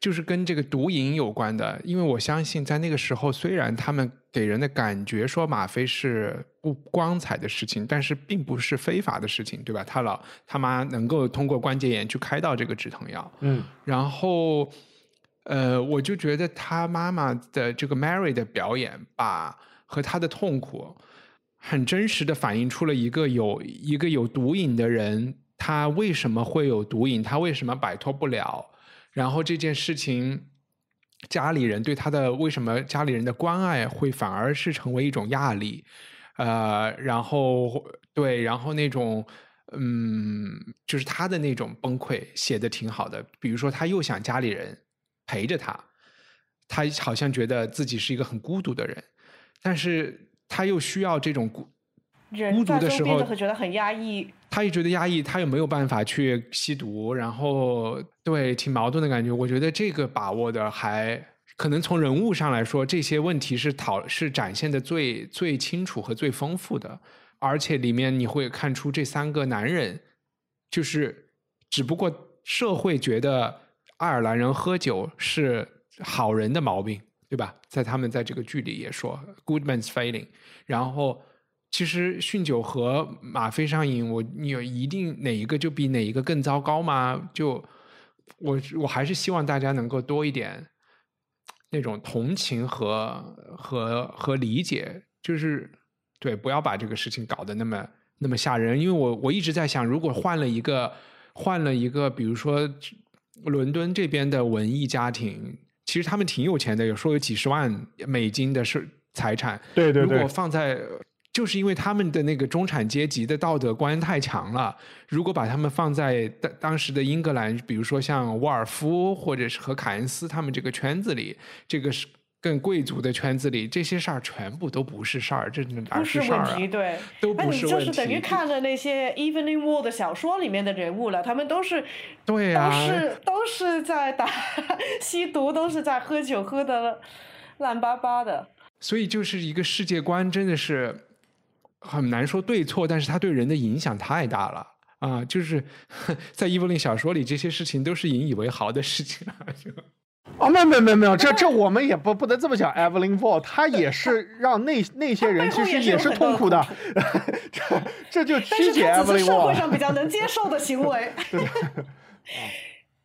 就是跟这个毒瘾有关的，因为我相信在那个时候，虽然他们给人的感觉说吗啡是不光彩的事情，但是并不是非法的事情，对吧？他老他妈能够通过关节炎去开到这个止疼药，嗯，然后，呃，我就觉得他妈妈的这个 Mary 的表演，把和他的痛苦，很真实的反映出了一个有一个有毒瘾的人，他为什么会有毒瘾，他为什么摆脱不了。然后这件事情，家里人对他的为什么家里人的关爱会反而是成为一种压力，呃，然后对，然后那种嗯，就是他的那种崩溃写的挺好的。比如说，他又想家里人陪着他，他好像觉得自己是一个很孤独的人，但是他又需要这种孤孤独的时候，会觉得很压抑。他也觉得压抑，他又没有办法去吸毒，然后对挺矛盾的感觉。我觉得这个把握的还可能从人物上来说，这些问题是讨是展现的最最清楚和最丰富的，而且里面你会看出这三个男人就是只不过社会觉得爱尔兰人喝酒是好人的毛病，对吧？在他们在这个剧里也说 Goodman's failing，然后。其实酗酒和吗啡上瘾，我你有一定哪一个就比哪一个更糟糕吗？就我我还是希望大家能够多一点那种同情和和和理解，就是对，不要把这个事情搞得那么那么吓人。因为我我一直在想，如果换了一个换了一个，比如说伦敦这边的文艺家庭，其实他们挺有钱的，有说有几十万美金的是财产。对对对。如果放在就是因为他们的那个中产阶级的道德观太强了。如果把他们放在当当时的英格兰，比如说像沃尔夫或者是和凯恩斯他们这个圈子里，这个是更贵族的圈子里，这些事儿全部都不是事儿，这哪不是事儿啊？问题，对，都那你不是问题就是等于看了那些 Evening War 的小说里面的人物了，他们都是对啊都是都是在打 [LAUGHS] 吸毒，都是在喝酒，喝的烂巴巴的。所以就是一个世界观，真的是很难说对错，但是它对人的影响太大了啊！就是 [LAUGHS] 在伊芙琳小说里，这些事情都是引以为豪的事情啊。就 [LAUGHS] 哦，没有没有没有没有，这这我们也不不能这么讲。Evelyn Wall，他也是让那那些人其实也是痛苦的，[LAUGHS] 这这就但曲解是它只 Evelyn 是社会。上比较能接受的行为。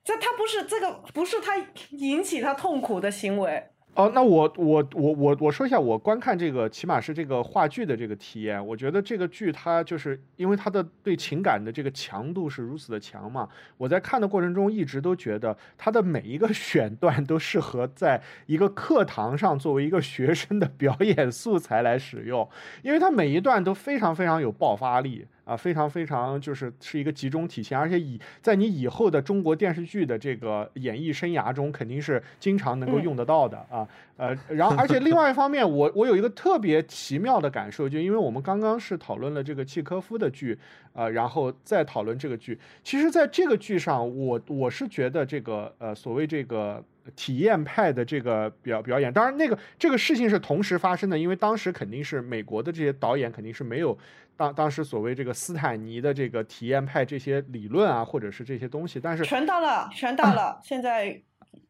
这他不是这个不是他引起他痛苦的行为。哦，那我我我我我说一下我观看这个，起码是这个话剧的这个体验。我觉得这个剧它就是因为它的对情感的这个强度是如此的强嘛，我在看的过程中一直都觉得它的每一个 [LAUGHS] 选段都适合在一个课堂上作为一个学生的表演素材来使用，因为它每一段都非常非常有爆发力。啊，非常非常就是是一个集中体现，而且以在你以后的中国电视剧的这个演艺生涯中，肯定是经常能够用得到的啊。呃，然后而且另外一方面，我我有一个特别奇妙的感受，就因为我们刚刚是讨论了这个契科夫的剧，呃，然后再讨论这个剧，其实在这个剧上，我我是觉得这个呃所谓这个。体验派的这个表表演，当然那个这个事情是同时发生的，因为当时肯定是美国的这些导演肯定是没有当当时所谓这个斯坦尼的这个体验派这些理论啊，或者是这些东西，但是全到了，全到了，现在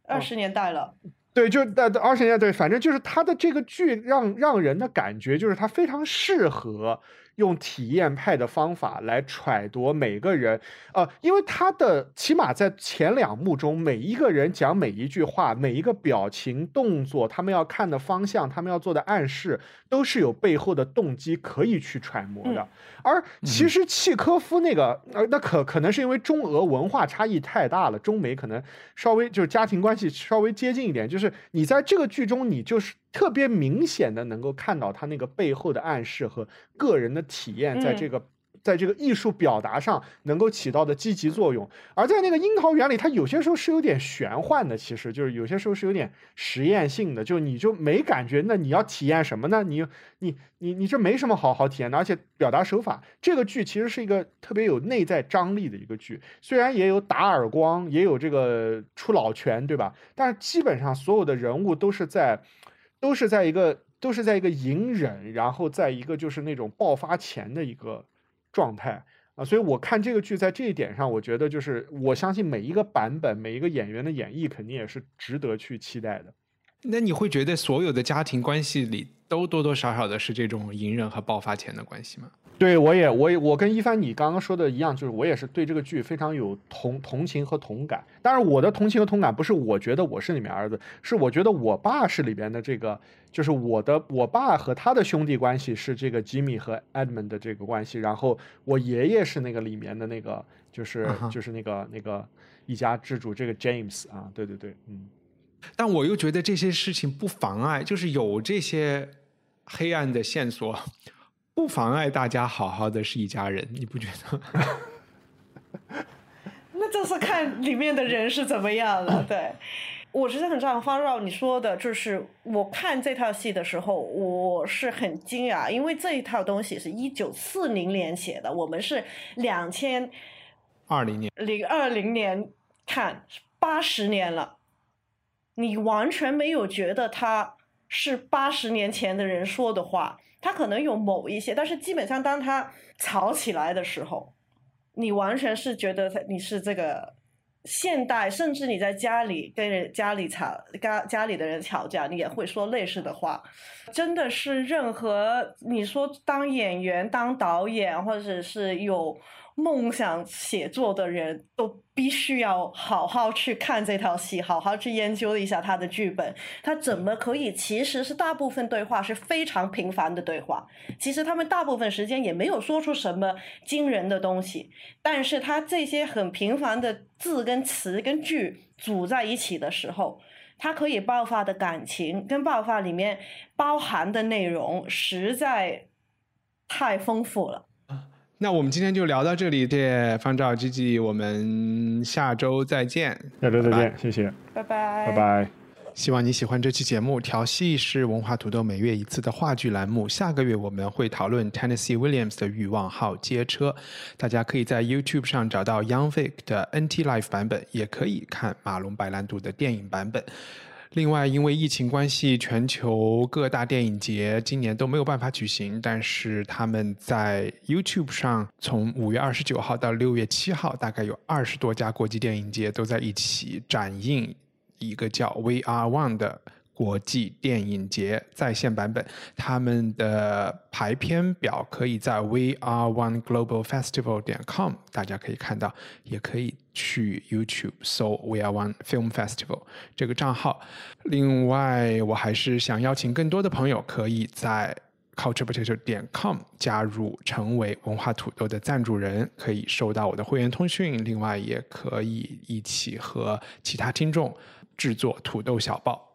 二十年代了。对，就在二十年代，对，反正就是他的这个剧让让人的感觉就是他非常适合用体验派的方法来揣度每个人，呃，因为他的起码在前两幕中，每一个人讲每一句话、每一个表情、动作，他们要看的方向、他们要做的暗示，都是有背后的动机可以去揣摩的。而其实契科夫那个，呃，那可可能是因为中俄文化差异太大了，中美可能稍微就是家庭关系稍微接近一点，就是你在这个剧中，你就是特别明显的能够看到他那个背后的暗示和个人的体验，在这个。在这个艺术表达上能够起到的积极作用，而在那个樱桃园里，它有些时候是有点玄幻的，其实就是有些时候是有点实验性的，就你就没感觉，那你要体验什么呢？你你你你这没什么好好体验的，而且表达手法，这个剧其实是一个特别有内在张力的一个剧，虽然也有打耳光，也有这个出老拳，对吧？但是基本上所有的人物都是在，都是在一个都是在一个隐忍，然后在一个就是那种爆发前的一个。状态啊，所以我看这个剧在这一点上，我觉得就是我相信每一个版本、每一个演员的演绎肯定也是值得去期待的。那你会觉得所有的家庭关系里都多多少少的是这种隐忍和爆发前的关系吗？对我也，我也，我跟一帆你刚刚说的一样，就是我也是对这个剧非常有同同情和同感。当然，我的同情和同感不是我觉得我是里面儿子，是我觉得我爸是里边的这个，就是我的我爸和他的兄弟关系是这个吉米和 Edmund 的这个关系，然后我爷爷是那个里面的那个，就是就是那个那个一家之主这个 James 啊，对对对，嗯。但我又觉得这些事情不妨碍，就是有这些黑暗的线索。不妨碍大家好好的是一家人，[LAUGHS] 你不觉得？[LAUGHS] 那就是看里面的人是怎么样了。[LAUGHS] 对，我是很赞同方绕你说的，就是我看这套戏的时候，我是很惊讶，因为这一套东西是一九四零年写的，我们是两千二零年零二零年看，八十年了，你完全没有觉得他是八十年前的人说的话。他可能有某一些，但是基本上当他吵起来的时候，你完全是觉得你是这个现代，甚至你在家里跟家里吵，家家里的人吵架，你也会说类似的话。真的是任何你说当演员、当导演，或者是有。梦想写作的人都必须要好好去看这套戏，好好去研究一下他的剧本。他怎么可以？其实是大部分对话是非常平凡的对话。其实他们大部分时间也没有说出什么惊人的东西。但是他这些很平凡的字跟词跟句组在一起的时候，他可以爆发的感情跟爆发里面包含的内容，实在。太丰富了。那我们今天就聊到这里，谢方照 G G，我们下周再见。下周再拜拜见，谢谢，拜拜，拜。拜。希望你喜欢这期节目。调戏是文化土豆每月一次的话剧栏目。下个月我们会讨论 Tennessee Williams 的《欲望号街车》，大家可以在 YouTube 上找到 Young Vic 的 NT Live 版本，也可以看马龙白兰度的电影版本。另外，因为疫情关系，全球各大电影节今年都没有办法举行，但是他们在 YouTube 上，从五月二十九号到六月七号，大概有二十多家国际电影节都在一起展映一个叫 We Are One 的国际电影节在线版本。他们的排片表可以在 We Are One Global Festival 点 com，大家可以看到，也可以去 YouTube 搜 We Are One Film Festival 这个账号。另外，我还是想邀请更多的朋友可以在 culturepotato 点 com 加入，成为文化土豆的赞助人，可以收到我的会员通讯。另外，也可以一起和其他听众制作土豆小报。